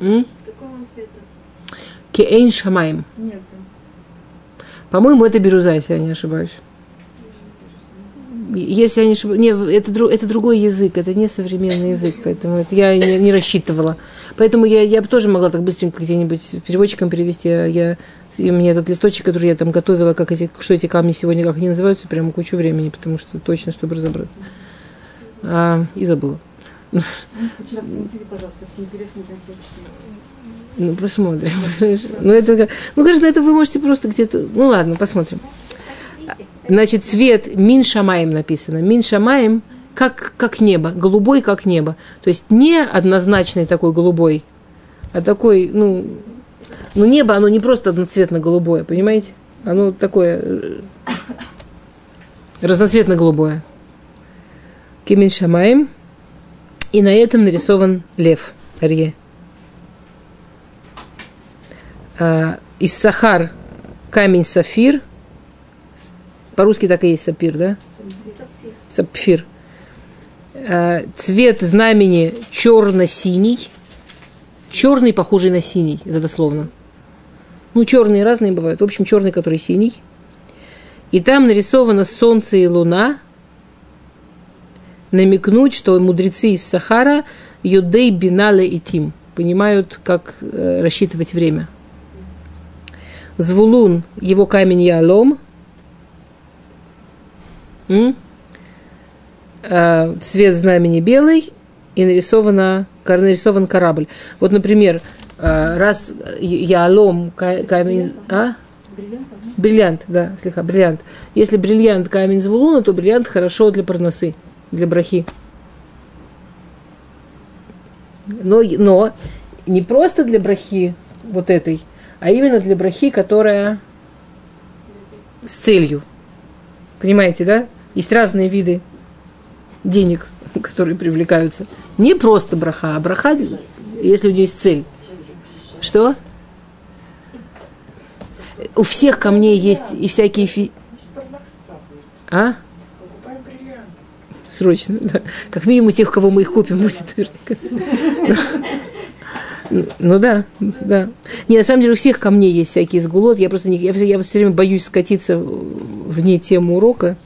М? Кеэйн Шамаем. Нет. По-моему, это бирюза, если я не ошибаюсь. Если я не ошибаюсь. Нет, это, это другой язык, это не современный язык, поэтому это я не, не рассчитывала. Поэтому я, я бы тоже могла так быстренько где-нибудь переводчиком перевести. А я, и мне этот листочек, который я там готовила, как эти, что эти камни сегодня, как они называются, прямо кучу времени, потому что точно, чтобы разобраться. А, и забыла. Вчера спросите, пожалуйста, интересно, ну, посмотрим. ну, это, ну, конечно, это вы можете просто где-то... Ну, ладно, посмотрим. Значит, цвет мин шамаем написано. Мин шамаем как, как небо, голубой, как небо. То есть не однозначный такой голубой, а такой, ну, ну, небо, оно не просто одноцветно-голубое, понимаете? Оно такое э, разноцветно-голубое. Кимин Шамаем. И на этом нарисован лев, Арье. Э, из Сахар камень сафир. По-русски так и есть сапир, да? Сапфир. Э, цвет знамени черно-синий. Черный, похожий на синий, это дословно. Ну, черные разные бывают. В общем, черный, который синий. И там нарисовано солнце и луна. Намекнуть, что мудрецы из Сахара Юдей Бинале и Тим понимают, как э, рассчитывать время – Звулун, его камень Ялом. А, цвет знамени белый и нарисовано, нарисован корабль. Вот, например, а, раз Ялом камень... А? Бриллиант, да, слегка, бриллиант. Если бриллиант камень Звулуна, то бриллиант хорошо для парносы, для брахи. Но, но не просто для брахи вот этой, а именно для брахи, которая с целью. Понимаете, да? Есть разные виды денег, которые привлекаются. Не просто браха, а браха, если у нее есть цель. Что? У всех камней есть и всякие... Фи... А? Срочно, да. Как минимум тех, кого мы их купим, будет наверняка. Ну да, да. Не, на самом деле у всех камней есть всякие сгулот. Я просто не, я, я все время боюсь скатиться вне темы урока.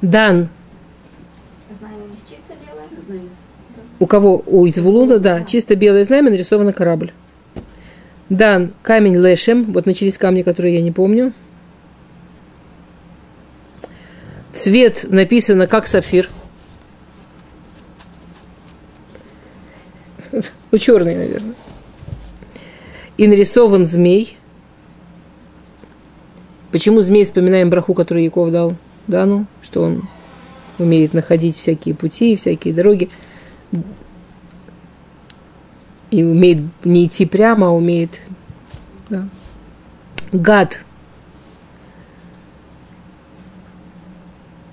Дан. У кого? У Извулуна, да. Чисто белое знамя нарисовано корабль. Дан, камень лешем. Вот начались камни, которые я не помню. Цвет написано как сапфир. Ну, черный, наверное. И нарисован змей. Почему змей вспоминаем браху, который Яков дал Дану? Что он умеет находить всякие пути, всякие дороги. И умеет не идти прямо, а умеет... Да. Гад.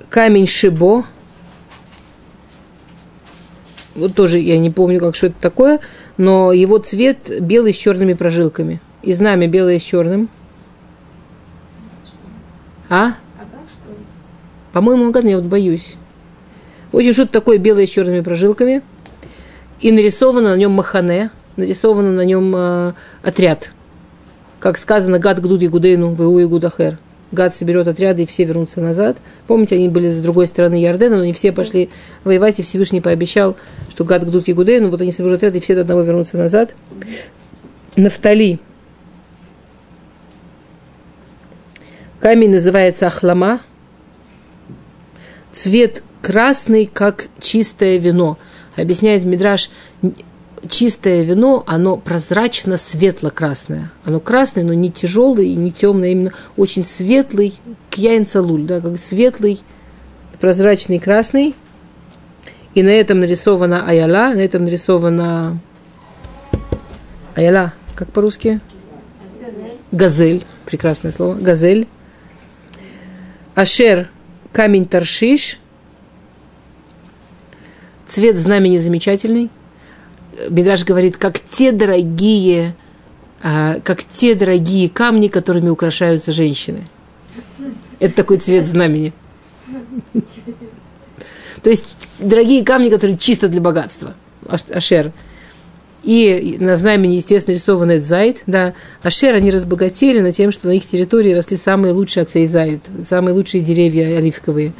Камень Шибо – вот тоже я не помню, как что это такое, но его цвет белый с черными прожилками. И знамя белое с черным. А? По-моему, он я вот боюсь. Очень что-то такое белое с черными прожилками. И нарисовано на нем махане, нарисовано на нем э, отряд. Как сказано, гад гдуди гудейну, ву и гудахер. Гад соберет отряды, и все вернутся назад. Помните, они были с другой стороны Ярдена, но не все пошли воевать, и Всевышний пообещал, что Гад гдут Ягудей, ну вот они соберут отряд, и все до одного вернутся назад. Нафтали. Камень называется Ахлама. Цвет красный, как чистое вино. Объясняет Мидраш, чистое вино, оно прозрачно светло-красное. Оно красное, но не тяжелое и не темное, именно очень светлый, кьяин салуль, да, как светлый, прозрачный красный. И на этом нарисована аяла, на этом нарисована аяла, как по-русски? Газель. Прекрасное слово. Газель. Ашер, камень Таршиш. Цвет знамени замечательный. Бидраж говорит, как те дорогие, а, как те дорогие камни, которыми украшаются женщины. Это такой цвет знамени. То есть дорогие камни, которые чисто для богатства. Ашер. И на знамени, естественно, рисован зайд. Да. Ашер, они разбогатели на тем, что на их территории росли самые лучшие отцы зайд, самые лучшие деревья оливковые.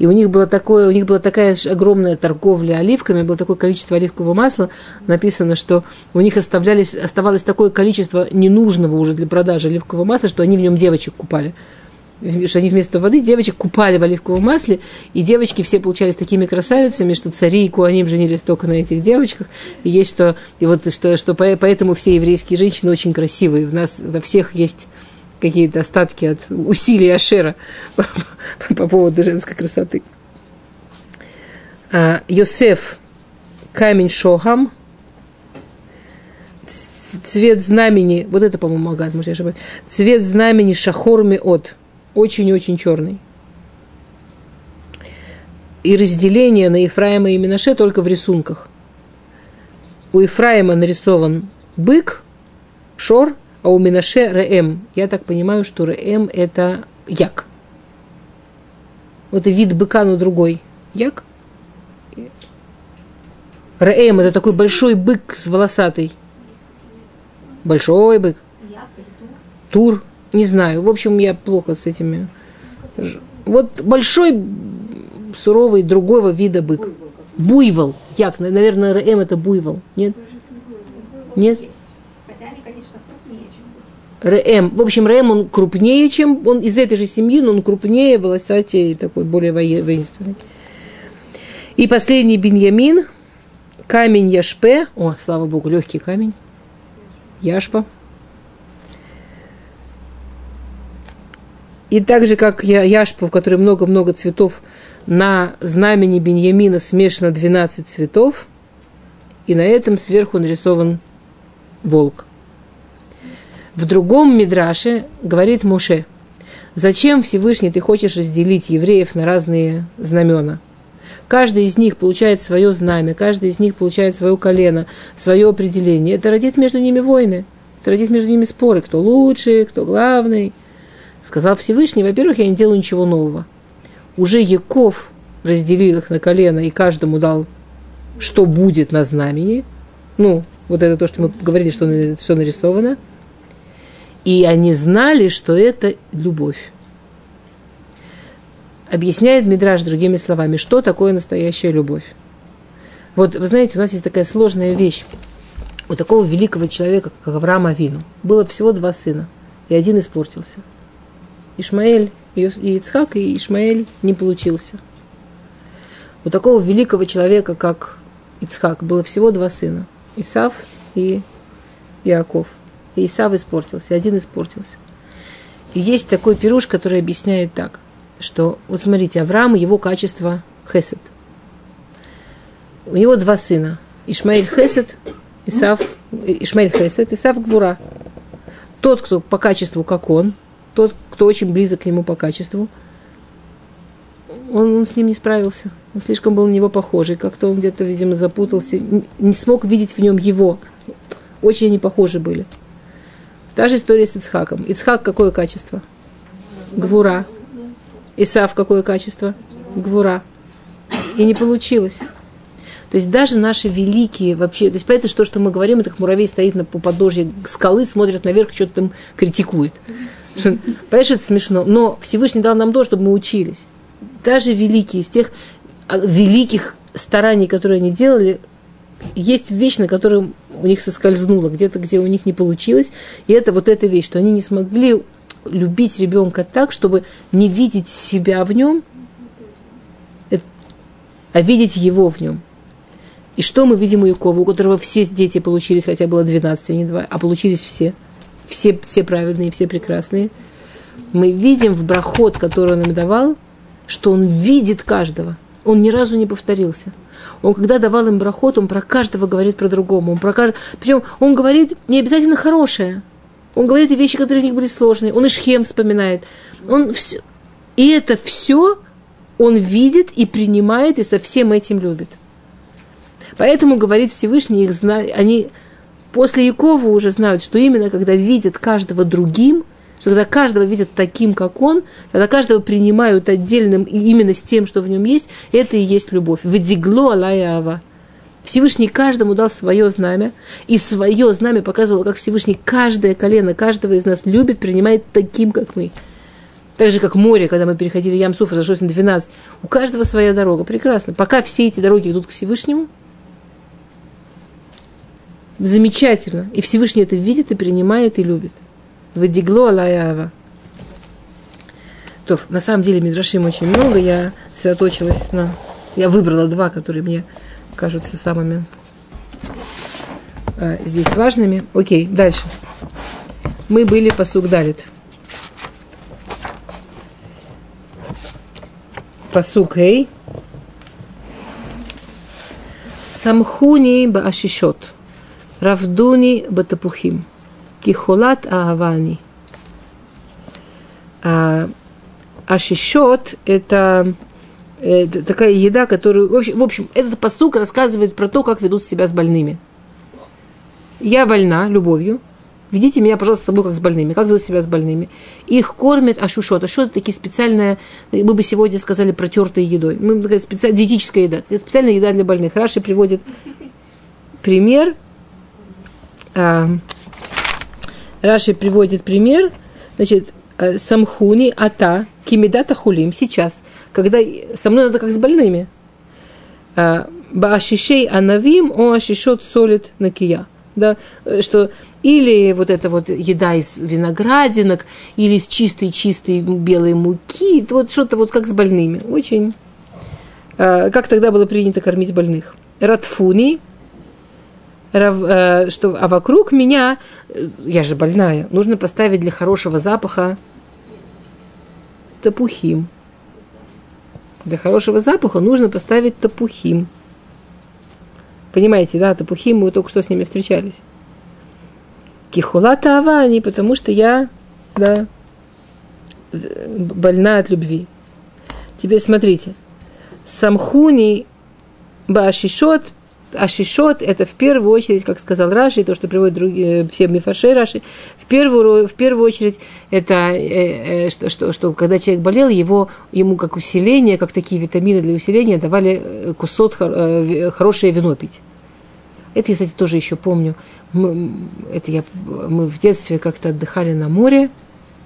И у них, было такое, у них была такая огромная торговля оливками, было такое количество оливкового масла, написано, что у них оставлялись, оставалось такое количество ненужного уже для продажи оливкового масла, что они в нем девочек купали что они вместо воды девочек купали в оливковом масле, и девочки все получались такими красавицами, что цари и куаним женились только на этих девочках. И есть что, и вот что, что поэтому все еврейские женщины очень красивые. В нас во всех есть какие-то остатки от усилий Ашера по, по поводу женской красоты. А, Йосеф, камень Шохам, цвет знамени, вот это, по-моему, Агат, может, я ошибаюсь, цвет знамени Шахорми от, очень-очень черный. И разделение на Ефраима и Минаше только в рисунках. У Ефраима нарисован бык, шор – а у Минаше Реэм. Я так понимаю, что Реэм – это як. Вот и вид быка, но другой. Як? Реэм – это такой большой бык с волосатой. Большой бык. Тур. Не знаю. В общем, я плохо с этими. Вот большой, суровый, другого вида бык. Буйвол. Як. Наверное, Реэм – это буйвол. Нет? Нет? РМ. В общем, РМ он крупнее, чем он из этой же семьи, но он крупнее, волосатее и такой более воинственный. И последний Беньямин, камень Яшпе. О, слава богу, легкий камень. Яшпа. И так же, как Яшпа, в которой много-много цветов, на знамени Беньямина смешано 12 цветов. и на этом сверху нарисован волк. В другом Мидраше говорит Муше, зачем Всевышний ты хочешь разделить евреев на разные знамена? Каждый из них получает свое знамя, каждый из них получает свое колено, свое определение. Это родит между ними войны, это родит между ними споры, кто лучший, кто главный. Сказал Всевышний, во-первых, я не делаю ничего нового. Уже Яков разделил их на колено и каждому дал, что будет на знамени. Ну, вот это то, что мы говорили, что все нарисовано – и они знали, что это любовь. Объясняет Мидраж другими словами, что такое настоящая любовь. Вот, вы знаете, у нас есть такая сложная вещь. У такого великого человека, как Авраам Авину, было всего два сына, и один испортился. Ишмаэль и Ицхак, и Ишмаэль не получился. У такого великого человека, как Ицхак, было всего два сына, Исав и Иаков – и Исав испортился, один испортился. И есть такой пируш, который объясняет так, что, вот смотрите, Авраам, его качество хесед. У него два сына. Ишмаэль хесед, Исав, Ишмаэль хесед, Исав гвура. Тот, кто по качеству, как он, тот, кто очень близок к нему по качеству, он, он с ним не справился. Он слишком был на него похожий. Как-то он где-то, видимо, запутался, не смог видеть в нем его. Очень они похожи были. Та же история с Ицхаком. Ицхак какое качество? Гвура. Исав какое качество? Гвура. И не получилось. То есть даже наши великие вообще, то есть поэтому то, что мы говорим, это как муравей стоит на подножье скалы, смотрит наверх, что-то там критикует. Понимаешь, это смешно. Но Всевышний дал нам то, чтобы мы учились. Даже великие, из тех а, великих стараний, которые они делали, есть вещь, на которой у них соскользнуло, где-то, где у них не получилось. И это вот эта вещь, что они не смогли любить ребенка так, чтобы не видеть себя в нем, а видеть его в нем. И что мы видим у Якова, у которого все дети получились, хотя было 12, а не 2, а получились все. Все, все праведные, все прекрасные. Мы видим в брахот, который он им давал, что он видит каждого. Он ни разу не повторился. Он, когда давал им брахот, он про каждого говорит про другому. Он про кажд... Причем он говорит не обязательно хорошее. Он говорит и вещи, которые у них были сложные. Он и Шхем вспоминает. Он все... И это все он видит и принимает, и со всем этим любит. Поэтому, говорит Всевышний, их зна... они после Якова уже знают, что именно когда видят каждого другим, что когда каждого видят таким, как он, когда каждого принимают отдельным и именно с тем, что в нем есть, это и есть любовь. Выдигло алая Всевышний каждому дал свое знамя, и свое знамя показывало, как Всевышний каждое колено, каждого из нас любит, принимает таким, как мы. Так же, как море, когда мы переходили Ямсуф, разошлось на 12. У каждого своя дорога. Прекрасно. Пока все эти дороги идут к Всевышнему, замечательно. И Всевышний это видит и принимает и любит. Вадигло алаява. То, на самом деле, Мидрашим очень много. Я сосредоточилась на... Я выбрала два, которые мне кажутся самыми э, здесь важными. Окей, дальше. Мы были по Сугдалит. Пасук Эй. Самхуни баашишот. Равдуни батапухим. Кихолат Аавани. А, а шишот – это, такая еда, которую… В общем, в общем, этот посук рассказывает про то, как ведут себя с больными. Я больна любовью, Ведите меня, пожалуйста, с собой как с больными. Как ведут себя с больными? Их кормят ашушот. Ашушот – это такие специальные, мы бы сегодня сказали, протертые едой. Мы такая специальная диетическая еда. Это специальная еда для больных. Раши приводит пример. Раши приводит пример, значит, э, самхуни ата кимидата хулим сейчас, когда со мной надо как с больными. А, Баашишей анавим о ашишот солит накия. Да, э, что или вот эта вот еда из виноградинок, или из чистой-чистой белой муки, вот что-то вот как с больными. Очень. А, как тогда было принято кормить больных? Ратфуни, что, а вокруг меня, э, я же больная, нужно поставить для хорошего запаха топухим. Для хорошего запаха нужно поставить топухим. Понимаете, да, тапухим, мы только что с ними встречались. Кихула тавани, потому что я, да, больна от любви. Теперь смотрите. Самхуни башишот Ашишот – это в первую очередь, как сказал Раши, то, что приводят другие, все мифашей Раши, в первую, в первую очередь это, э, э, что, что, что когда человек болел, его, ему как усиление, как такие витамины для усиления давали э, кусот, э, хорошее вино пить. Это я, кстати, тоже еще помню. Мы, это я, мы в детстве как-то отдыхали на море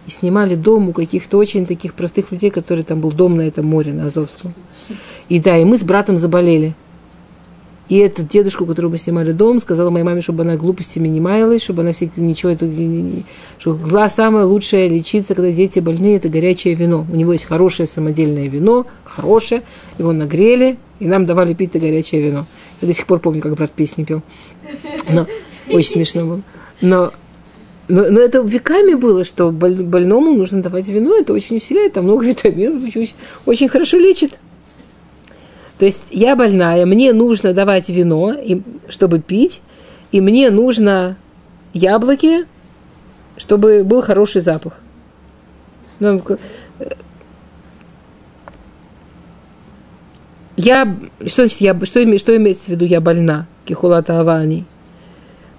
и снимали дом у каких-то очень таких простых людей, которые там был дом на этом море, на Азовском. И да, и мы с братом заболели – и этот дедушка, у которого мы снимали дом, сказала моей маме, чтобы она глупостями не маялась, чтобы она всегда ничего, это, что глаз самое лучшее лечиться, когда дети больные, это горячее вино. У него есть хорошее самодельное вино, хорошее, его нагрели, и нам давали пить это горячее вино. Я до сих пор помню, как брат песни пел. Но очень смешно было. Но но, но это веками было, что больному нужно давать вино, это очень усиляет, там много витаминов, очень, очень хорошо лечит. То есть я больная, мне нужно давать вино, чтобы пить, и мне нужно яблоки, чтобы был хороший запах. Ну, э, я, что значит, я, что, что имеется в виду, я больна? Кихулата авани.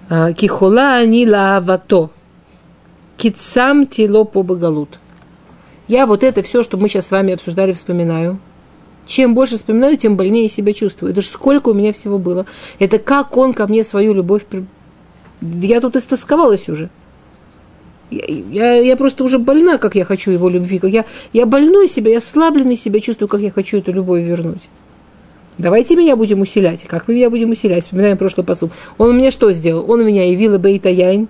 А, Кихула ани лавато. Кицам тело по богалут. Я вот это все, что мы сейчас с вами обсуждали, вспоминаю – чем больше вспоминаю, тем больнее себя чувствую. Это же сколько у меня всего было. Это как он ко мне свою любовь... Я тут истосковалась уже. Я, я, я просто уже больна, как я хочу его любви. Как я, я больной себя, я слабленный себя чувствую, как я хочу эту любовь вернуть. Давайте меня будем усилять. Как мы меня будем усилять? Вспоминаем прошлый посуд. Он мне что сделал? Он меня явил бейта яйн.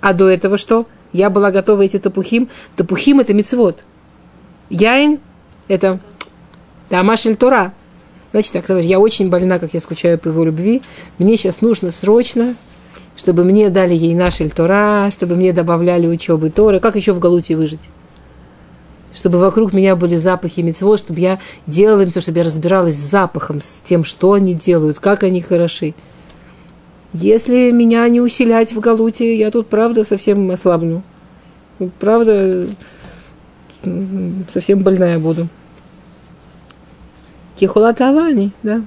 А до этого что? Я была готова эти тапухим. Тапухим – это мицвод. Яйн – это Тамашель Тора. Значит, так, я очень больна, как я скучаю по его любви. Мне сейчас нужно срочно, чтобы мне дали ей нашель Тора, чтобы мне добавляли учебы Торы. Как еще в Галуте выжить? Чтобы вокруг меня были запахи мецво, чтобы я делала им то, чтобы я разбиралась с запахом, с тем, что они делают, как они хороши. Если меня не усилять в Галуте, я тут, правда, совсем ослабну. Правда, совсем больная буду. Кихула Тавани, да.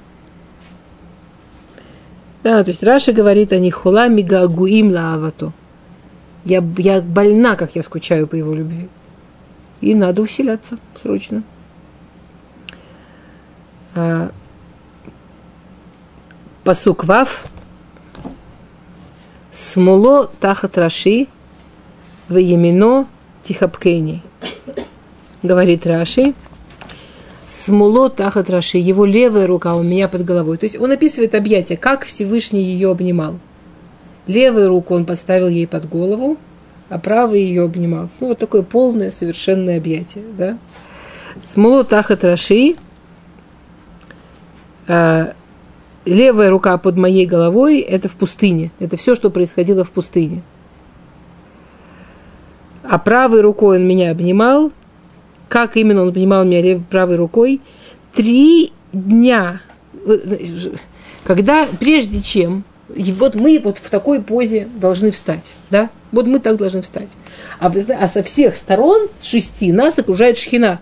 Да, то есть Раша говорит о них хула мигагуим лаавато. Я, я больна, как я скучаю по его любви. И надо усиляться срочно. А, Пасук Вав. Смоло тахат Раши в Емино Тихапкени. Говорит Раши смуло тахат его левая рука у меня под головой. То есть он описывает объятие, как Всевышний ее обнимал. Левую руку он поставил ей под голову, а правый ее обнимал. Ну, вот такое полное, совершенное объятие, да. Смуло тахат а, левая рука под моей головой – это в пустыне. Это все, что происходило в пустыне. А правой рукой он меня обнимал – как именно он обнимал меня левой, правой рукой, три дня, когда, прежде чем, и вот мы вот в такой позе должны встать, да, вот мы так должны встать. А, а со всех сторон, с шести, нас окружает шхина.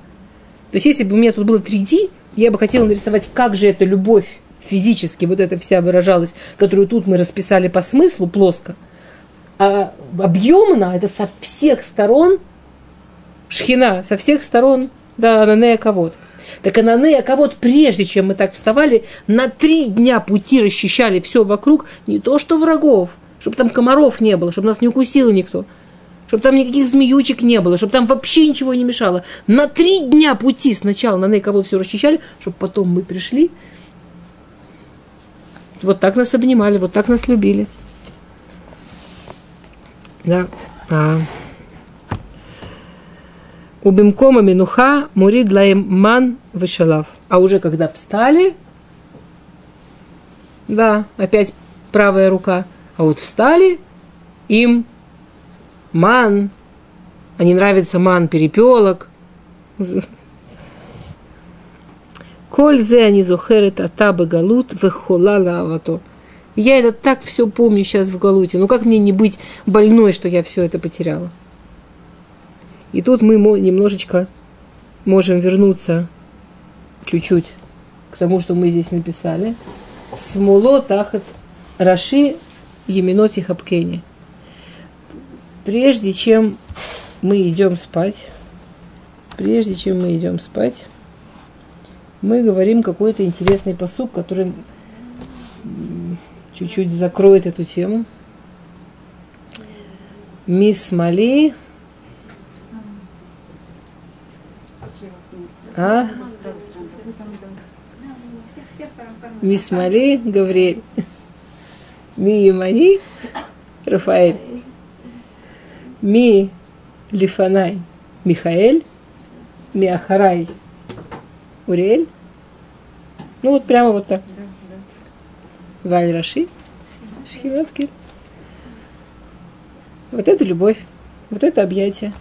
То есть, если бы у меня тут было 3D, я бы хотела нарисовать, как же эта любовь физически, вот эта вся выражалась, которую тут мы расписали по смыслу плоско, а объемно это со всех сторон – шхина со всех сторон, да, Ананея Кавод. Так Ананея Кавод, прежде чем мы так вставали, на три дня пути расчищали все вокруг, не то что врагов, чтобы там комаров не было, чтобы нас не укусил никто, чтобы там никаких змеючек не было, чтобы там вообще ничего не мешало. На три дня пути сначала на Кавод все расчищали, чтобы потом мы пришли. Вот так нас обнимали, вот так нас любили. Да. А. У бимкома минуха мурид лаем ман вышалав. А уже когда встали, да, опять правая рука, а вот встали, им ман, а не нравится ман перепелок. Коль зе они зухерет атабы галут вехола лавато. Я это так все помню сейчас в Галуте. Ну как мне не быть больной, что я все это потеряла? И тут мы немножечко можем вернуться чуть-чуть к тому, что мы здесь написали. Смуло тахат раши еминоти хапкени. Прежде чем мы идем спать, прежде чем мы идем спать, мы говорим какой-то интересный посук, который чуть-чуть закроет эту тему. Мисс Мали. А? Мисс Мали, Гавриэль. Ми Ямани, Рафаэль. Ми Лифанай, Михаэль. Ми Ахарай, Уриэль. Ну вот прямо вот так. Валь Раши, Шхиматкель. Вот это любовь, вот это объятие.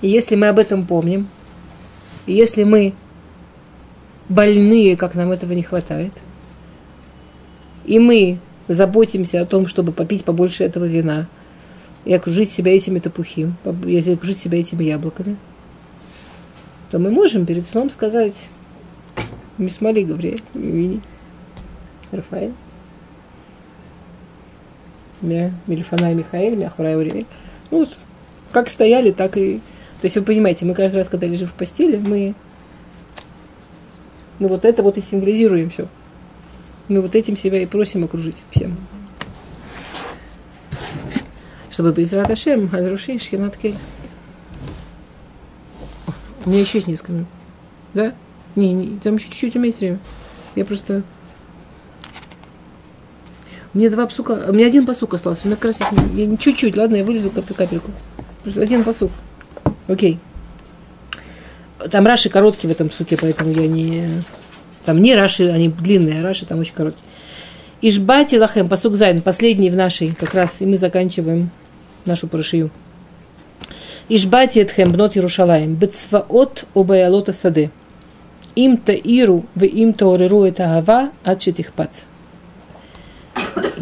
И если мы об этом помним, и если мы больные, как нам этого не хватает, и мы заботимся о том, чтобы попить побольше этого вина, и окружить себя этими топухим, если окружить себя этими яблоками, то мы можем перед сном сказать Мисмали Гавриэль, Вини. Рафаэль. Мя, Мильфана Михаил, Мяхурай Уриэль. Ну, вот, как стояли, так и... То есть вы понимаете, мы каждый раз, когда лежим в постели, мы, мы вот это вот и символизируем все. Мы вот этим себя и просим окружить всем. Чтобы Безрат Ашем, Аль-Руши, Шхинат Кель. У меня еще есть несколько минут. Да? Не, не, там еще чуть-чуть у меня есть время. Я просто мне два псука, у меня один посук остался, у меня как раз есть, я чуть-чуть, ладно, я вылезу кап капельку. Просто один посук. Окей. Там раши короткие в этом суке, поэтому я не... Там не раши, они длинные, а раши там очень короткие. Ишбати лахем, посук зайн, последний в нашей, как раз, и мы заканчиваем нашу парашию. Ишбати этхем бнот Ярушалаем, бецваот обаялота саде. Им таиру в им таориру это гава от пац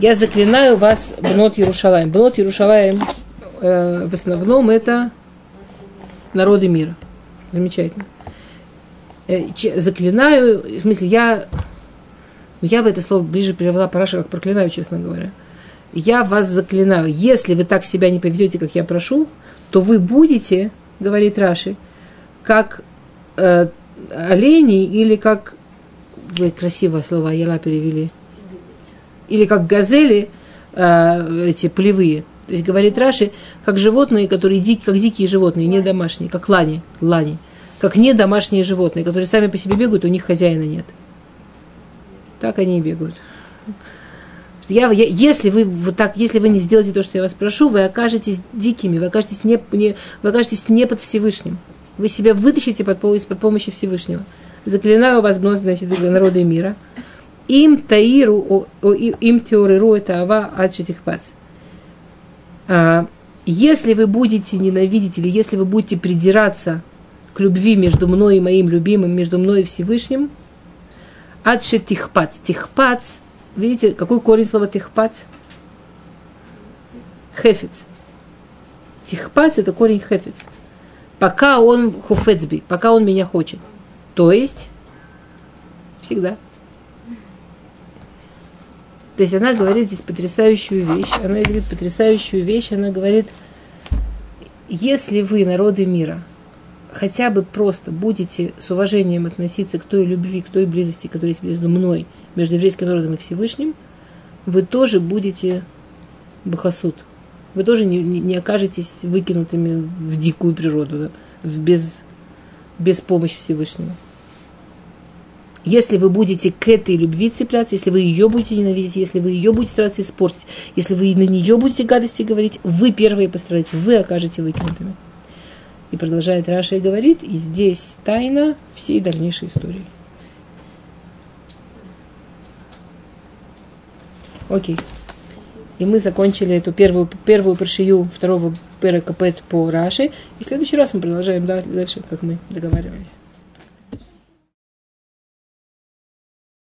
я заклинаю вас Бнот Ярушалаем. Бнот Ярушалаем э, в основном это народы мира. Замечательно. Э, заклинаю, в смысле, я, я бы это слово ближе перевела Параша как проклинаю, честно говоря. Я вас заклинаю. Если вы так себя не поведете, как я прошу, то вы будете, говорит Раши, как э, олени или как... Вы красивое слово Ела перевели – или как газели, э, эти полевые. То есть говорит Раши, как животные, которые дик, как дикие животные, не домашние, как лани, лани, как не домашние животные, которые сами по себе бегают, у них хозяина нет. Так они и бегают. Я, я, если вы вот так, если вы не сделаете то, что я вас прошу, вы окажетесь дикими, вы окажетесь не, не, вы окажетесь не под Всевышним. Вы себя вытащите под, под помощью Всевышнего. Заклинаю вас, значит, народы мира им таиру, им теориру это ава адшитихпац. А, если вы будете ненавидеть или если вы будете придираться к любви между мной и моим любимым, между мной и Всевышним, адши тихпац. Тихпац, видите, какой корень слова тихпац? Хефец. Тихпац – это корень хефец. Пока он хуфецби, пока он меня хочет. То есть, всегда. То есть она говорит здесь потрясающую вещь. Она говорит потрясающую вещь. Она говорит, если вы, народы мира, хотя бы просто будете с уважением относиться к той любви, к той близости, которая есть между мной, между еврейским народом и Всевышним, вы тоже будете бахасуд. Вы тоже не, не окажетесь выкинутыми в дикую природу, да, в без, без помощи Всевышнего. Если вы будете к этой любви цепляться, если вы ее будете ненавидеть, если вы ее будете стараться испортить, если вы на нее будете гадости говорить, вы первые пострадаете, вы окажете выкинутыми. И продолжает Раша и говорит, и здесь тайна всей дальнейшей истории. Окей. И мы закончили эту первую, первую паршию второго перекапет по Раши. И в следующий раз мы продолжаем дальше, как мы договаривались.